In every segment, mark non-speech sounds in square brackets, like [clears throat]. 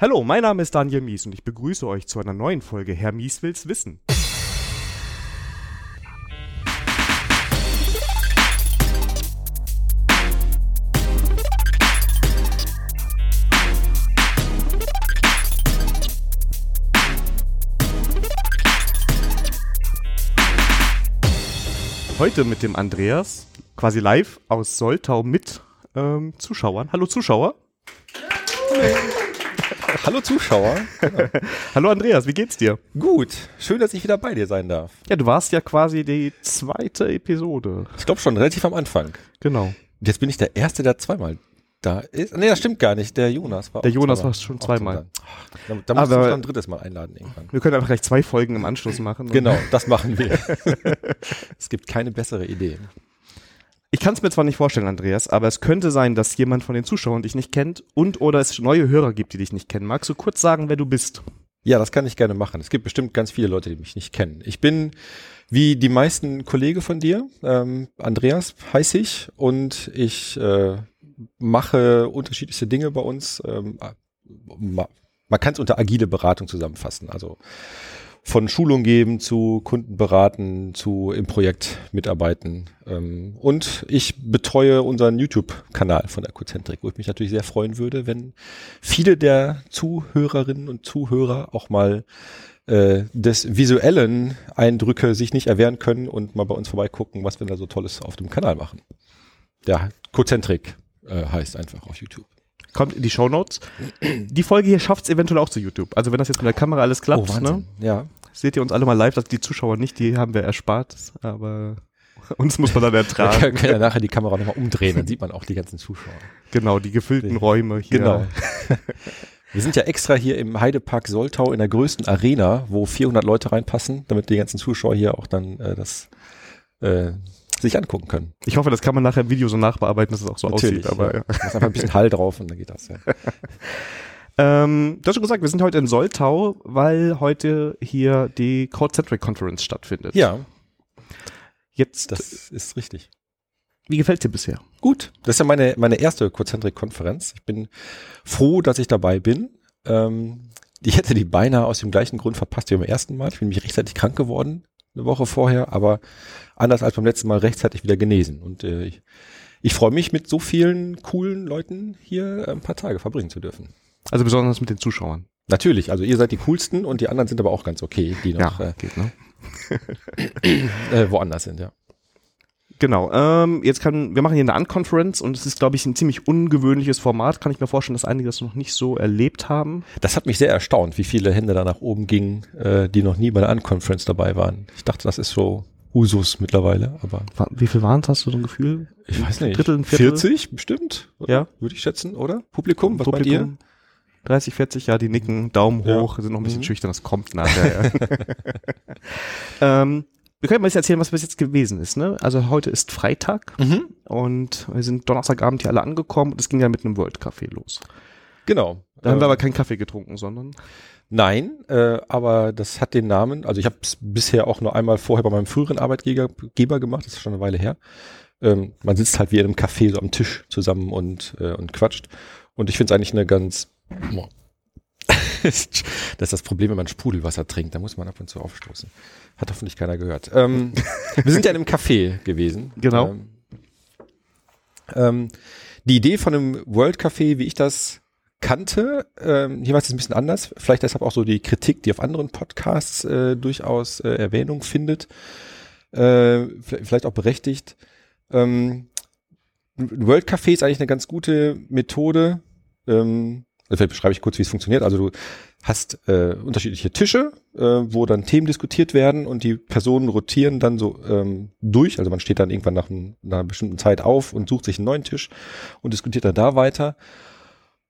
Hallo, mein Name ist Daniel Mies und ich begrüße euch zu einer neuen Folge Herr Mies will's wissen. Heute mit dem Andreas, quasi live aus Soltau mit ähm, Zuschauern. Hallo Zuschauer. Hallo Zuschauer. [laughs] Hallo Andreas, wie geht's dir? Gut, schön, dass ich wieder bei dir sein darf. Ja, du warst ja quasi die zweite Episode. Ich glaube schon relativ am Anfang. Genau. Jetzt bin ich der Erste, der zweimal da ist. Nee, das stimmt gar nicht. Der Jonas war Der Jonas war schon zweimal. Da, da musst Aber- du schon ein drittes Mal einladen irgendwann. Wir können einfach gleich zwei Folgen im Anschluss machen. Genau, das machen wir. [laughs] es gibt keine bessere Idee. Ich kann es mir zwar nicht vorstellen, Andreas, aber es könnte sein, dass jemand von den Zuschauern dich nicht kennt und oder es neue Hörer gibt, die dich nicht kennen. Magst du kurz sagen, wer du bist? Ja, das kann ich gerne machen. Es gibt bestimmt ganz viele Leute, die mich nicht kennen. Ich bin wie die meisten Kollege von dir, ähm, Andreas heiße ich und ich äh, mache unterschiedlichste Dinge bei uns. Ähm, ma- man kann es unter agile Beratung zusammenfassen. Also von Schulung geben zu Kunden beraten, zu im Projekt mitarbeiten. Ähm, und ich betreue unseren YouTube-Kanal von der Cozentrik, wo ich mich natürlich sehr freuen würde, wenn viele der Zuhörerinnen und Zuhörer auch mal äh, des visuellen Eindrücke sich nicht erwehren können und mal bei uns vorbeigucken, was wir da so Tolles auf dem Kanal machen. Der Cozentrik äh, heißt einfach auf YouTube. Kommt in die Shownotes. Die Folge hier schafft es eventuell auch zu YouTube. Also wenn das jetzt mit der Kamera alles klappt, ne, Ja. seht ihr uns alle mal live, dass die Zuschauer nicht, die haben wir erspart, aber [laughs] uns muss man dann [laughs] Wir ertragen. können, können ja nachher die Kamera nochmal umdrehen, dann sieht man auch die ganzen Zuschauer. genau, die gefüllten Räume hier. Genau. [laughs] Wir sind ja extra hier im Heidepark Soltau in der größten Arena, wo 400 Leute reinpassen, damit die ganzen Zuschauer hier auch dann äh, das äh, sich angucken können. Ich hoffe, das kann man nachher im Video so nachbearbeiten, dass es auch so Natürlich, aussieht. Aber ja. Machst einfach ein bisschen Hall drauf und dann geht das. Ja. [laughs] Ähm, du hast schon gesagt, wir sind heute in Soltau, weil heute hier die Crowdcentric Conference stattfindet. ja, Jetzt, das ist richtig. wie gefällt dir bisher? Gut, das ist ja meine, meine erste Cozentrik-Konferenz. Ich bin froh, dass ich dabei bin. Ähm, ich hätte die beinahe aus dem gleichen Grund verpasst wie beim ersten Mal. Ich bin nämlich rechtzeitig krank geworden, eine Woche vorher, aber anders als beim letzten Mal rechtzeitig wieder genesen. Und äh, ich, ich freue mich, mit so vielen coolen Leuten hier äh, ein paar Tage verbringen zu dürfen. Also besonders mit den Zuschauern. Natürlich, also ihr seid die coolsten und die anderen sind aber auch ganz okay, die noch ja, geht, ne? äh, [coughs] äh, woanders sind, ja. Genau. Ähm, jetzt kann, wir machen hier eine Unconference und es ist, glaube ich, ein ziemlich ungewöhnliches Format. Kann ich mir vorstellen, dass einige das noch nicht so erlebt haben. Das hat mich sehr erstaunt, wie viele Hände da nach oben gingen, äh, die noch nie bei der Unconference dabei waren. Ich dachte, das ist so Usus mittlerweile, aber Wie viel waren es? Hast du so ein Gefühl? ich weiß nicht. Drittel, ein Viertel? 40 bestimmt, oder? Ja. Würde ich schätzen, oder? Publikum, was meint Publikum? 30, 40, ja, die nicken, Daumen Ja. hoch, sind noch ein bisschen Mhm. schüchtern, das kommt nachher. Ja. [laughs] [laughs] ähm, wir können mal jetzt erzählen, was bis jetzt gewesen ist. Ne? Also heute ist Freitag? Mhm. und wir sind Donnerstagabend hier alle angekommen und es ging ja mit einem World Café los. Genau. Da haben wir Ähm, aber keinen Kaffee getrunken, sondern Nein, äh, aber das hat den Namen, also ich habe es bisher auch nur einmal vorher bei meinem früheren Arbeitgeber Geber gemacht, das ist schon eine Weile her. Ähm, man sitzt halt wie in einem Café so am Tisch zusammen und, äh, und quatscht. Und ich finde es eigentlich eine ganz... [laughs] Das ist das Problem, wenn man Sprudelwasser trinkt, da muss man ab und zu aufstoßen. Hat hoffentlich keiner gehört. Ähm, [laughs] wir sind ja in einem Café gewesen. Genau. Ähm, ähm, die Idee von einem World Café, wie ich das kannte, ähm, hier war es ein bisschen anders. Vielleicht deshalb auch so die Kritik, die auf anderen Podcasts äh, durchaus äh, Erwähnung findet. Äh, vielleicht auch berechtigt. Ähm, ein World Café ist eigentlich eine ganz gute Methode. Ähm, vielleicht beschreibe ich kurz, wie es funktioniert. Also du hast äh, unterschiedliche Tische, äh, wo dann Themen diskutiert werden und die Personen rotieren dann so ähm, durch. Also man steht dann irgendwann nach, ein, nach einer bestimmten Zeit auf und sucht sich einen neuen Tisch und diskutiert dann da weiter.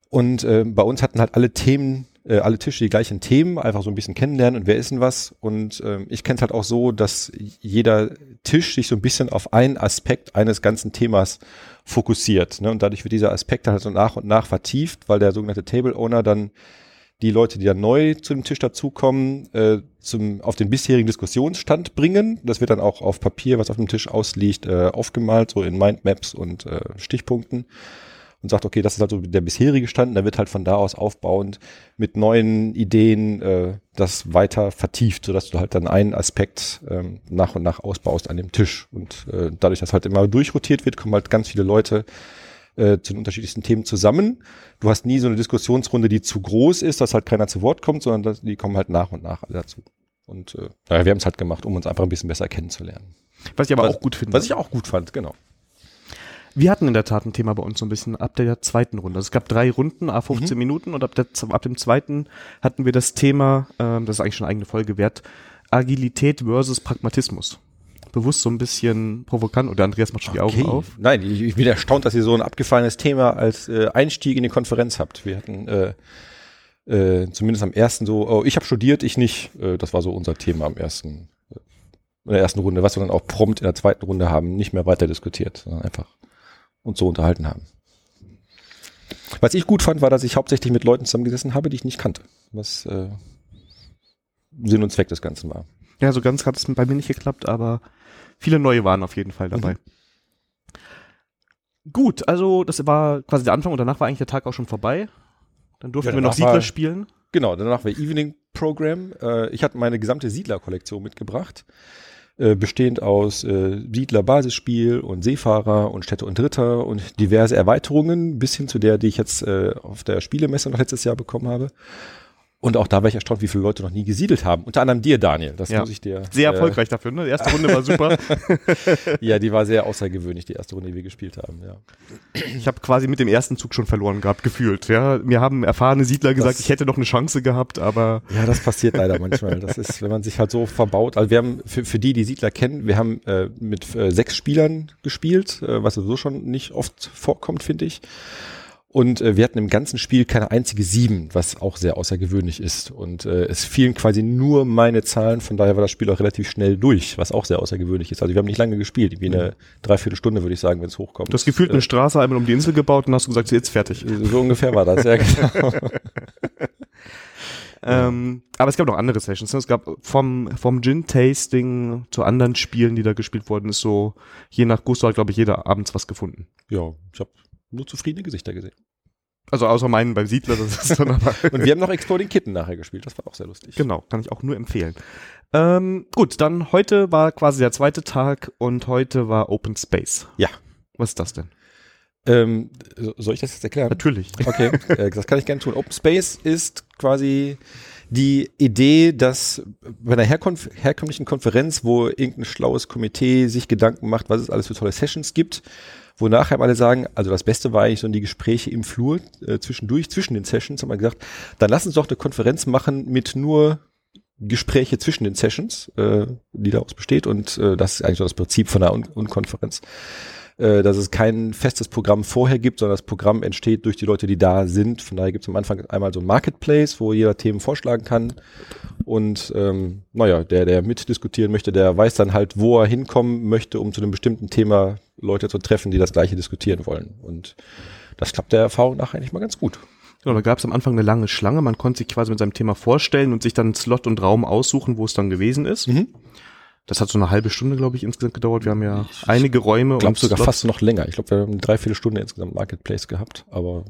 Und äh, bei uns hatten halt alle Themen, äh, alle Tische die gleichen Themen, einfach so ein bisschen kennenlernen und wer ist denn was. Und ähm, ich kenne es halt auch so, dass jeder Tisch sich so ein bisschen auf einen Aspekt eines ganzen Themas fokussiert. Ne? Und dadurch wird dieser Aspekt halt so nach und nach vertieft, weil der sogenannte Table Owner dann die Leute, die dann neu zu dem Tisch dazukommen, äh, zum, auf den bisherigen Diskussionsstand bringen. Das wird dann auch auf Papier, was auf dem Tisch ausliegt, äh, aufgemalt, so in Mindmaps und äh, Stichpunkten. und sagt, okay, das ist halt so der bisherige Stand, da wird halt von da aus aufbauend mit neuen Ideen äh, das weiter vertieft, sodass du halt dann einen Aspekt ähm, nach und nach ausbaust an dem Tisch. Und äh, dadurch, dass halt immer durchrotiert wird, kommen halt ganz viele Leute äh, zu den unterschiedlichsten Themen zusammen. Du hast nie so eine Diskussionsrunde, die zu groß ist, dass halt keiner zu Wort kommt, sondern dass, die kommen halt nach und nach dazu. Und äh, naja, wir haben es halt gemacht, um uns einfach ein bisschen besser kennenzulernen. Was ich aber was, auch gut finde. Was ich auch gut fand, genau. Wir hatten in der Tat ein Thema bei uns so ein bisschen ab der zweiten Runde. Also es gab drei Runden, a 15 mhm. Minuten und ab, der, ab dem zweiten hatten wir das Thema, ähm, das ist eigentlich schon eine eigene Folge wert, Agilität versus Pragmatismus. Bewusst so ein bisschen provokant oder Andreas macht schon die Augen auf. Nein, ich, ich bin erstaunt, dass ihr so ein abgefallenes Thema als äh, Einstieg in die Konferenz habt. Wir hatten äh, äh, zumindest am ersten so, oh, ich habe studiert, ich nicht. Äh, das war so unser Thema am ersten, äh, in der ersten Runde, was wir dann auch prompt in der zweiten Runde haben, nicht mehr weiter diskutiert, sondern einfach uns so unterhalten haben. Was ich gut fand, war, dass ich hauptsächlich mit Leuten zusammengesessen habe, die ich nicht kannte. Was äh, Sinn und Zweck des Ganzen war. Ja, so ganz hat es bei mir nicht geklappt, aber viele neue waren auf jeden Fall dabei. Mhm. Gut, also das war quasi der Anfang und danach war eigentlich der Tag auch schon vorbei. Dann durften ja, wir noch Siedler war, spielen. Genau, danach war Evening Program. Äh, ich hatte meine gesamte Siedler-Kollektion mitgebracht. Äh, bestehend aus äh, Siedler-Basisspiel und Seefahrer und Städte und Ritter und diverse Erweiterungen, bis hin zu der, die ich jetzt äh, auf der Spielemesse noch letztes Jahr bekommen habe. Und auch da war ich erstaunt, wie viele Leute noch nie gesiedelt haben. Unter anderem dir, Daniel. Das ja. muss ich dir. Sehr äh, erfolgreich dafür, ne? Die erste Runde war super. [laughs] ja, die war sehr außergewöhnlich, die erste Runde, die wir gespielt haben, ja. Ich habe quasi mit dem ersten Zug schon verloren gehabt, gefühlt. Ja, mir haben erfahrene Siedler gesagt, das, ich hätte noch eine Chance gehabt, aber. Ja, das passiert leider manchmal. Das ist, wenn man sich halt so verbaut. Also wir haben, für, für die, die Siedler kennen, wir haben äh, mit äh, sechs Spielern gespielt, äh, was sowieso schon nicht oft vorkommt, finde ich. Und äh, wir hatten im ganzen Spiel keine einzige sieben, was auch sehr außergewöhnlich ist. Und äh, es fielen quasi nur meine Zahlen, von daher war das Spiel auch relativ schnell durch, was auch sehr außergewöhnlich ist. Also wir haben nicht lange gespielt, wie eine Dreiviertelstunde, würde ich sagen, wenn es hochkommt. Du hast gefühlt äh, eine Straße einmal um die Insel gebaut und hast gesagt, sie ist jetzt fertig. So ungefähr war das, ja [laughs] genau. [laughs] ähm, aber es gab noch andere Sessions. Ne? Es gab vom, vom Gin-Tasting zu anderen Spielen, die da gespielt wurden, ist so, je nach Gusto hat, glaube ich, jeder abends was gefunden. Ja, ich habe nur zufriedene Gesichter gesehen. Also außer meinen beim Siedler, das ist dann aber. [laughs] Und wir haben noch Exploding Kitten nachher gespielt, das war auch sehr lustig. Genau, kann ich auch nur empfehlen. Ähm, gut, dann heute war quasi der zweite Tag und heute war Open Space. Ja. Was ist das denn? Ähm, soll ich das jetzt erklären? Natürlich. [laughs] Okay, äh, das kann ich gerne tun. Open Space ist quasi die Idee, dass bei einer herkömmlichen Konferenz, wo irgendein schlaues Komitee sich Gedanken macht, was es alles für tolle Sessions gibt, wo nachher alle sagen, also das Beste war eigentlich so die Gespräche im Flur äh, zwischendurch, zwischen den Sessions, haben wir gesagt, dann lass uns doch eine Konferenz machen mit nur Gespräche zwischen den Sessions, äh, die daraus besteht. Und äh, das ist eigentlich so das Prinzip von einer Un Unkonferenz, äh, dass es kein festes Programm vorher gibt, sondern das Programm entsteht durch die Leute, die da sind. Von daher gibt es am Anfang einmal so ein Marketplace, wo jeder Themen vorschlagen kann und ähm, naja, der, der mitdiskutieren möchte, der weiß dann halt, wo er hinkommen möchte, um zu einem bestimmten Thema Leute zu treffen, die das gleiche diskutieren wollen. Und das klappt der Erfahrung nach eigentlich mal ganz gut. Genau, da gab es am Anfang eine lange Schlange. Man konnte sich quasi mit seinem Thema vorstellen und sich dann Slot und Raum aussuchen, wo es dann gewesen ist. Mhm. Das hat so eine halbe Stunde, glaube ich, insgesamt gedauert. Wir haben ja einige Räume. Ich glaube sogar Slots. fast noch länger. Ich glaube, wir haben eine Dreiviertelstunde insgesamt Marketplace gehabt. Aber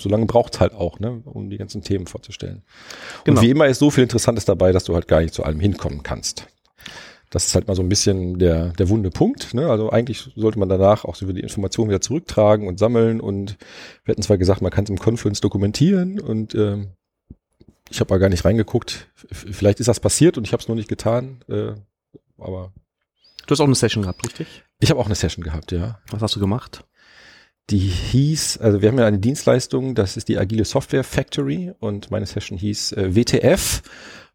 so lange braucht es halt auch, ne, um die ganzen Themen vorzustellen. Genau. Und wie immer ist so viel Interessantes dabei, dass du halt gar nicht zu allem hinkommen kannst. Das ist halt mal so ein bisschen der, der wunde Punkt. Ne? Also eigentlich sollte man danach auch so die Informationen wieder zurücktragen und sammeln. Und wir hatten zwar gesagt, man kann es im Confluence dokumentieren und äh, ich habe mal gar nicht reingeguckt. Vielleicht ist das passiert und ich habe es noch nicht getan. Äh, aber du hast auch eine Session gehabt, richtig? Ich habe auch eine Session gehabt, ja. Was hast du gemacht? Die hieß, also wir haben ja eine Dienstleistung, das ist die Agile Software Factory und meine Session hieß äh, WTF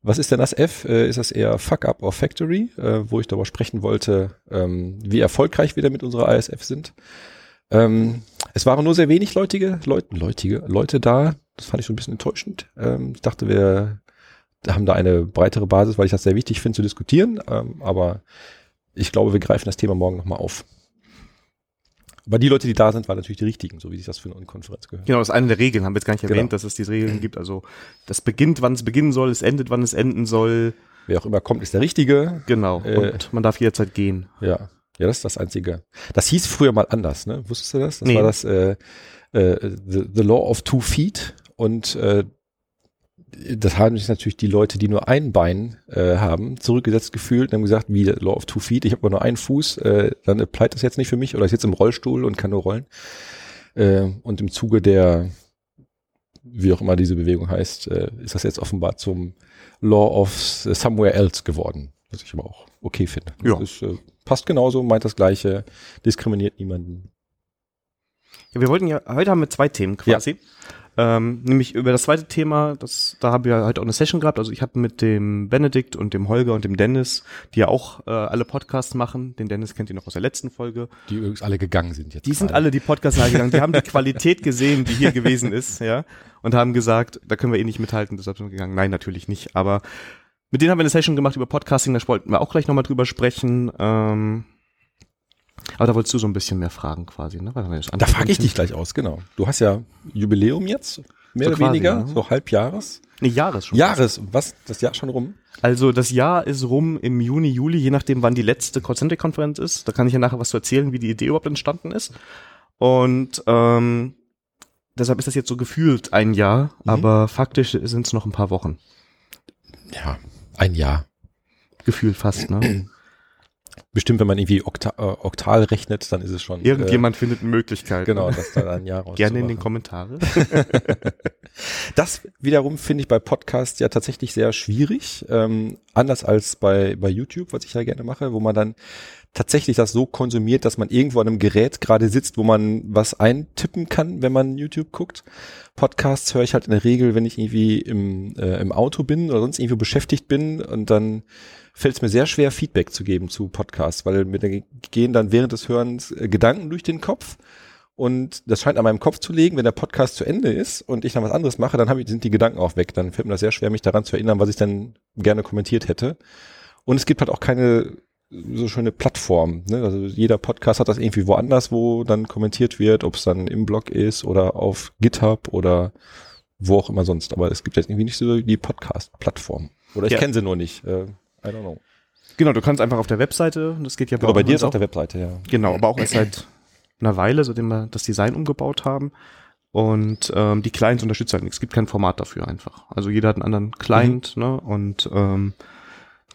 was ist denn das F? Äh, ist das eher Fuck Up or Factory, äh, wo ich darüber sprechen wollte, ähm, wie erfolgreich wir da mit unserer ASF sind. Ähm, es waren nur sehr wenig Leutige, Leute, Leutige, Leute da. Das fand ich so ein bisschen enttäuschend. Ähm, ich dachte, wir haben da eine breitere Basis, weil ich das sehr wichtig finde zu diskutieren. Ähm, aber ich glaube, wir greifen das Thema morgen nochmal auf. Aber die Leute, die da sind, waren natürlich die richtigen, so wie sich das für eine Konferenz gehört. Genau, das ist eine der Regeln, haben wir jetzt gar nicht erwähnt, genau. dass es diese Regeln gibt. Also das beginnt, wann es beginnen soll, es endet, wann es enden soll. Wer auch immer kommt, ist der Richtige. Genau. Äh, und man darf jederzeit gehen. Ja. Ja, das ist das Einzige. Das hieß früher mal anders, ne? Wusstest du das? Das Nee. war das äh, äh, the, the Law of Two Feet und äh, das haben sich natürlich die Leute, die nur ein Bein äh, haben, zurückgesetzt gefühlt und haben gesagt, wie Law of Two Feet, ich habe aber nur einen Fuß, äh, dann applied das jetzt nicht für mich oder ich sitze im Rollstuhl und kann nur rollen. Äh, und im Zuge der, wie auch immer diese Bewegung heißt, äh, ist das jetzt offenbar zum Law of Somewhere Else geworden, was ich aber auch okay finde. Ja. Das ist, äh, passt genauso, meint das Gleiche, diskriminiert niemanden. Ja, wir wollten ja, heute haben wir zwei Themen quasi. Ähm, nämlich über das zweite Thema, das, da haben wir halt auch eine Session gehabt. Also ich habe mit dem Benedikt und dem Holger und dem Dennis, die ja auch äh, alle Podcasts machen. Den Dennis kennt ihr noch aus der letzten Folge. Die übrigens alle gegangen sind jetzt. Die sind gerade. alle die Podcasts nachgegangen. Die haben die Qualität gesehen, die hier gewesen ist, ja, und haben gesagt, da können wir eh nicht mithalten. Deshalb sind wir gegangen. Nein, natürlich nicht. Aber mit denen haben wir eine Session gemacht über Podcasting. Da wollten wir auch gleich nochmal drüber sprechen. Ähm, aber da wolltest du so ein bisschen mehr fragen quasi, ne? Da frage ich dich gleich aus, genau. Du hast ja Jubiläum jetzt, mehr So oder quasi, weniger, ja. so Halbjahres. Nee, Jahres schon. Jahres, was, das Jahr schon rum? Also das Jahr ist rum im Juni, Juli, je nachdem, wann die letzte Concentric-Konferenz ist. Da kann ich ja nachher was zu erzählen, wie die Idee überhaupt entstanden ist. Und ähm, deshalb ist das jetzt so gefühlt ein Jahr, Mhm. aber faktisch sind es noch ein paar Wochen. Ja, ein Jahr. Gefühlt fast, ne? [clears throat] Bestimmt, wenn man irgendwie Okta äh, oktal rechnet, dann ist es schon. Irgendjemand findet eine Möglichkeit. Äh, genau, das dann ein Jahr raus. [laughs] Gerne in den Kommentaren. [laughs] Das wiederum finde ich bei Podcasts ja tatsächlich sehr schwierig. Ähm, anders als bei, bei YouTube, was ich ja gerne mache, wo man dann tatsächlich das so konsumiert, dass man irgendwo an einem Gerät gerade sitzt, wo man was eintippen kann, wenn man YouTube guckt. Podcasts höre ich halt in der Regel, wenn ich irgendwie im, äh, im Auto bin oder sonst irgendwo beschäftigt bin und dann fällt es mir sehr schwer, Feedback zu geben zu Podcasts, weil mir gehen dann während des Hörens äh, Gedanken durch den Kopf und das scheint an meinem Kopf zu liegen. Wenn der Podcast zu Ende ist und ich dann was anderes mache, dann ich, sind die Gedanken auch weg. Dann fällt mir das sehr schwer, mich daran zu erinnern, was ich dann gerne kommentiert hätte. Und es gibt halt auch keine so schöne Plattform. Ne? Also jeder Podcast hat das irgendwie woanders, wo dann kommentiert wird, ob es dann im Blog ist oder auf GitHub oder wo auch immer sonst. Aber es gibt jetzt irgendwie nicht so die Podcast-Plattform. Oder ich Ja. kenne sie nur nicht. Äh, I don't know. genau, du kannst einfach auf der Webseite, das geht ja Genau, bei dir ist auf der Webseite, ja. Genau, aber auch erst seit einer Weile, seitdem wir das Design umgebaut haben. Und ähm, die Clients unterstützen halt nichts. Es gibt kein Format dafür einfach. Also jeder hat einen anderen Client, ne? Und ähm,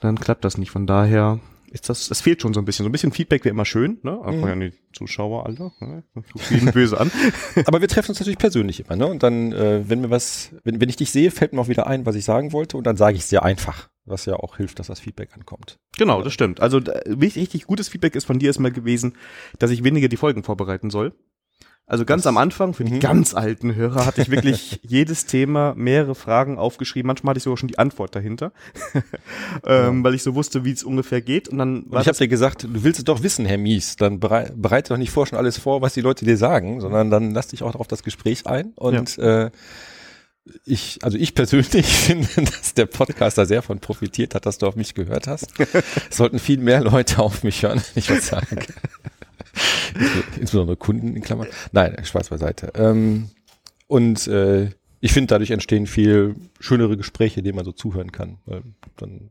dann klappt das nicht. Von daher ist das, es fehlt schon so ein bisschen. So ein bisschen Feedback wäre immer schön, ne? Aber Mhm. ja, die Zuschauer alle, ne? Jeden böse an. [laughs] Aber wir treffen uns natürlich persönlich immer, ne? Und dann, äh, wenn mir was, wenn, wenn ich dich sehe, fällt mir auch wieder ein, was ich sagen wollte, und dann sage ich es sehr einfach, was ja auch hilft, dass das Feedback ankommt. Genau, das stimmt. Also richtig, richtig gutes Feedback ist von dir erstmal gewesen, dass ich weniger die Folgen vorbereiten soll. Also ganz Das- am Anfang, für die Mhm. ganz alten Hörer, hatte ich wirklich [laughs] jedes Thema, mehrere Fragen aufgeschrieben. Manchmal hatte ich sogar schon die Antwort dahinter, [laughs] ähm, weil ich so wusste, wie es ungefähr geht. Und dann Und ich habe dir gesagt, du willst es doch wissen, Herr Mies, dann berei bereite doch nicht vor schon alles vor, was die Leute dir sagen, sondern dann lass dich auch auf das Gespräch ein. Und äh, ich, also ich persönlich [laughs] finde, dass der Podcaster sehr von profitiert hat, dass du auf mich gehört hast. Es sollten viel mehr Leute auf mich hören, wenn ich was sage. [laughs] Insbesondere Kunden in Klammern. Nein, Spaß beiseite. Ähm, und äh, ich finde, dadurch entstehen viel schönere Gespräche, denen man so zuhören kann. Weil dann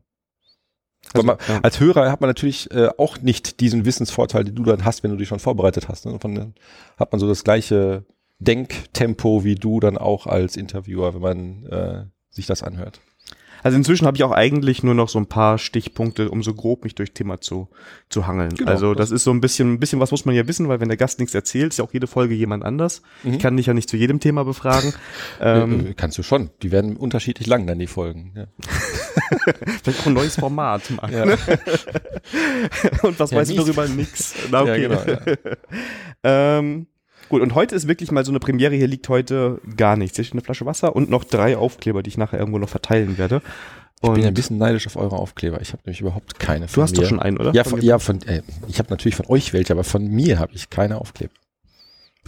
weil man, ja. als Hörer hat man natürlich äh, auch nicht diesen Wissensvorteil, den du dann hast, wenn du dich schon vorbereitet hast. Ne? Von, dann hat man so das gleiche Denktempo wie du dann auch als Interviewer, wenn man äh, sich das anhört. Also inzwischen habe ich auch eigentlich nur noch so ein paar Stichpunkte, um so grob mich durch Thema zu, zu hangeln. Genau, also das- das ist so ein bisschen, ein bisschen was muss man ja wissen, weil wenn der Gast nichts erzählt, ist ja auch jede Folge jemand anders. Mhm. Ich kann dich ja nicht zu jedem Thema befragen. [laughs] ähm, äh, kannst du schon. Die werden unterschiedlich lang dann die Folgen. Ja. [laughs] vielleicht auch ein neues Format. [laughs] Marc, Ja. ne? Und was Ja, weißt du mies. darüber? Nix. Na, okay. Genau, ähm, gut, und heute ist wirklich mal so eine Premiere. Hier liegt heute gar nichts. Hier steht eine Flasche Wasser und noch drei Aufkleber, die ich nachher irgendwo noch verteilen werde. Ich bin Und ja ein bisschen neidisch auf eure Aufkleber. Ich habe nämlich überhaupt keine. du hast doch mir. schon einen, oder? Ja, Von ja, von, äh, ich habe natürlich von euch welche, aber von mir habe ich keine Aufkleber.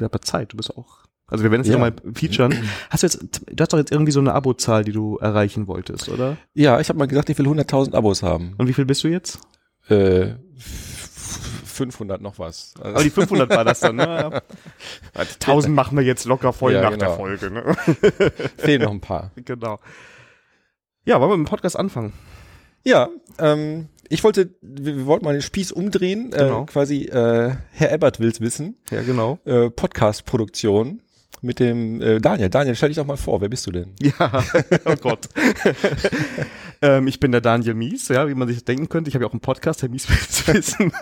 Ja, aber Zeit, du bist auch. Also wir werden es Ja. ja. mal featuren. Hast du jetzt, du hast doch jetzt irgendwie so eine Abozahl, die du erreichen wolltest, oder? Ja, ich habe mal gesagt, ich will 100.000 Abos haben. Und wie viel bist du jetzt? Äh, 500 noch was. Also- Aber die 500 war das dann, ne? [laughs] 1000 machen wir jetzt locker voll Ja, nach genau. der Folge, ne? [laughs] fehlen noch ein paar. genau. Ja, wollen wir mit dem Podcast anfangen? Ja, ähm, ich wollte, wir, wir wollten mal den Spieß umdrehen, Genau. äh, quasi, äh, Herr Ebert will's wissen, Ja, genau. äh, Podcast-Produktion mit dem äh, Daniel. Daniel, stell dich doch mal vor, wer bist du denn? Ja, [laughs] oh Gott. Ähm, ich bin der Daniel Mies, ja, wie man sich das denken könnte. Ich habe ja auch einen Podcast, Herr Mies will's [laughs] wissen.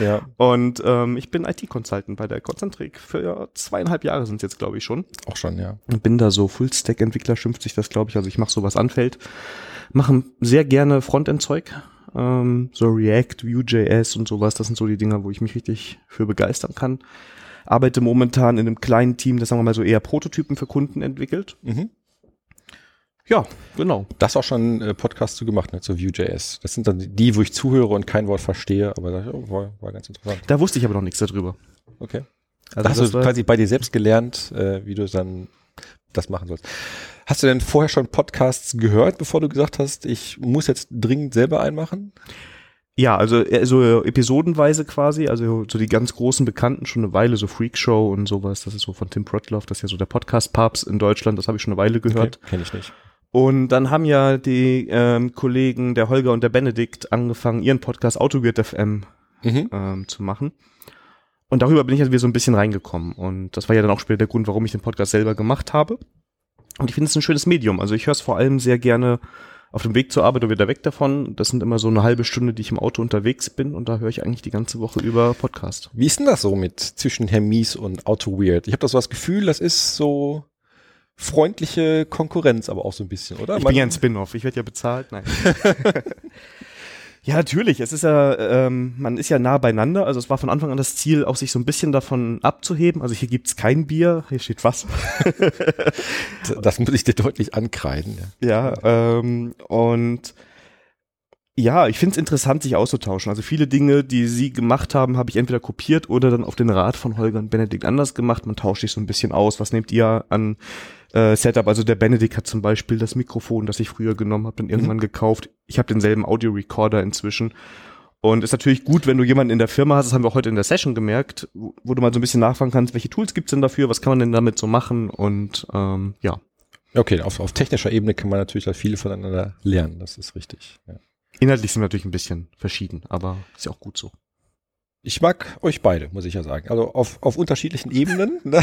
Ja. Und ähm, ich bin IT-Consultant bei der Concentric für zweieinhalb Jahre sind es jetzt, glaube ich, schon. Auch schon, ja. Und bin da so Full-Stack-Entwickler, schimpft sich das, glaube ich. Also ich mache so was anfällt. Mache sehr gerne Frontend-Zeug. Ähm, so React, Vue.js und sowas. Das sind so die Dinger, wo ich mich richtig für begeistern kann. Arbeite momentan in einem kleinen Team, das sagen wir mal so eher Prototypen für Kunden entwickelt. Mhm. Ja, genau. Das auch schon äh, Podcast zu gemacht, ne, zu Vue.js. Das sind dann die, wo ich zuhöre und kein Wort verstehe, aber das oh, war, war ganz interessant. Da wusste ich aber noch nichts darüber. Okay. Also da hast du quasi bei dir selbst gelernt, äh, wie du dann das machen sollst. Hast du denn vorher schon Podcasts gehört, bevor du gesagt hast, ich muss jetzt dringend selber einmachen? Ja, also eher so episodenweise quasi, also so die ganz großen Bekannten schon eine Weile, so Freak Show und sowas, das ist so von Tim Protloff, das ist ja so der Podcast-Papst in Deutschland, das habe ich schon eine Weile gehört. Kenne ich nicht. Und dann haben ja die ähm, Kollegen, der Holger und der Benedikt, angefangen, ihren Podcast Autoweird FM Mhm. ähm, zu machen. Und darüber bin ich halt wieder so ein bisschen reingekommen. Und das war ja dann auch später der Grund, warum ich den Podcast selber gemacht habe. Und ich finde es ein schönes Medium. Also ich höre es vor allem sehr gerne auf dem Weg zur Arbeit oder wieder weg davon. Das sind immer so eine halbe Stunde, die ich im Auto unterwegs bin. Und da höre ich eigentlich die ganze Woche über Podcast. Wie ist denn das so mit zwischen Herr Mies und Auto Weird? Ich habe das so das Gefühl, das ist so freundliche Konkurrenz, aber auch so ein bisschen, oder? Ich Man- bin ja ein Spin-off. Ich werde ja bezahlt. Nein. [laughs] ja, natürlich. Es ist ja, ähm, man ist ja nah beieinander. Also es war von Anfang an das Ziel, auch sich so ein bisschen davon abzuheben. Also hier gibt's kein Bier, hier steht Wasser. [laughs] das muss ich dir deutlich ankreiden. Ja. Ja, ähm, und ja, ich finde es interessant, sich auszutauschen. Also viele Dinge, die sie gemacht haben, habe ich entweder kopiert oder dann auf den Rat von Holger und Benedikt anders gemacht. Man tauscht sich so ein bisschen aus. Was nehmt ihr an äh, Setup? Also der Benedikt hat zum Beispiel das Mikrofon, das ich früher genommen habe, dann irgendwann gekauft. Ich habe denselben Audio-Recorder inzwischen. Und ist natürlich gut, wenn du jemanden in der Firma hast, das haben wir auch heute in der Session gemerkt, wo, du mal so ein bisschen nachfragen kannst, welche Tools gibt's denn dafür, was kann man denn damit so machen und ähm, ja, Okay, auf, auf technischer Ebene kann man natürlich da viele voneinander lernen, das ist richtig. Ja. Inhaltlich sind wir natürlich ein bisschen verschieden, aber ist ja auch gut so. Ich mag euch beide, muss ich ja sagen. Also auf, auf unterschiedlichen Ebenen. ne?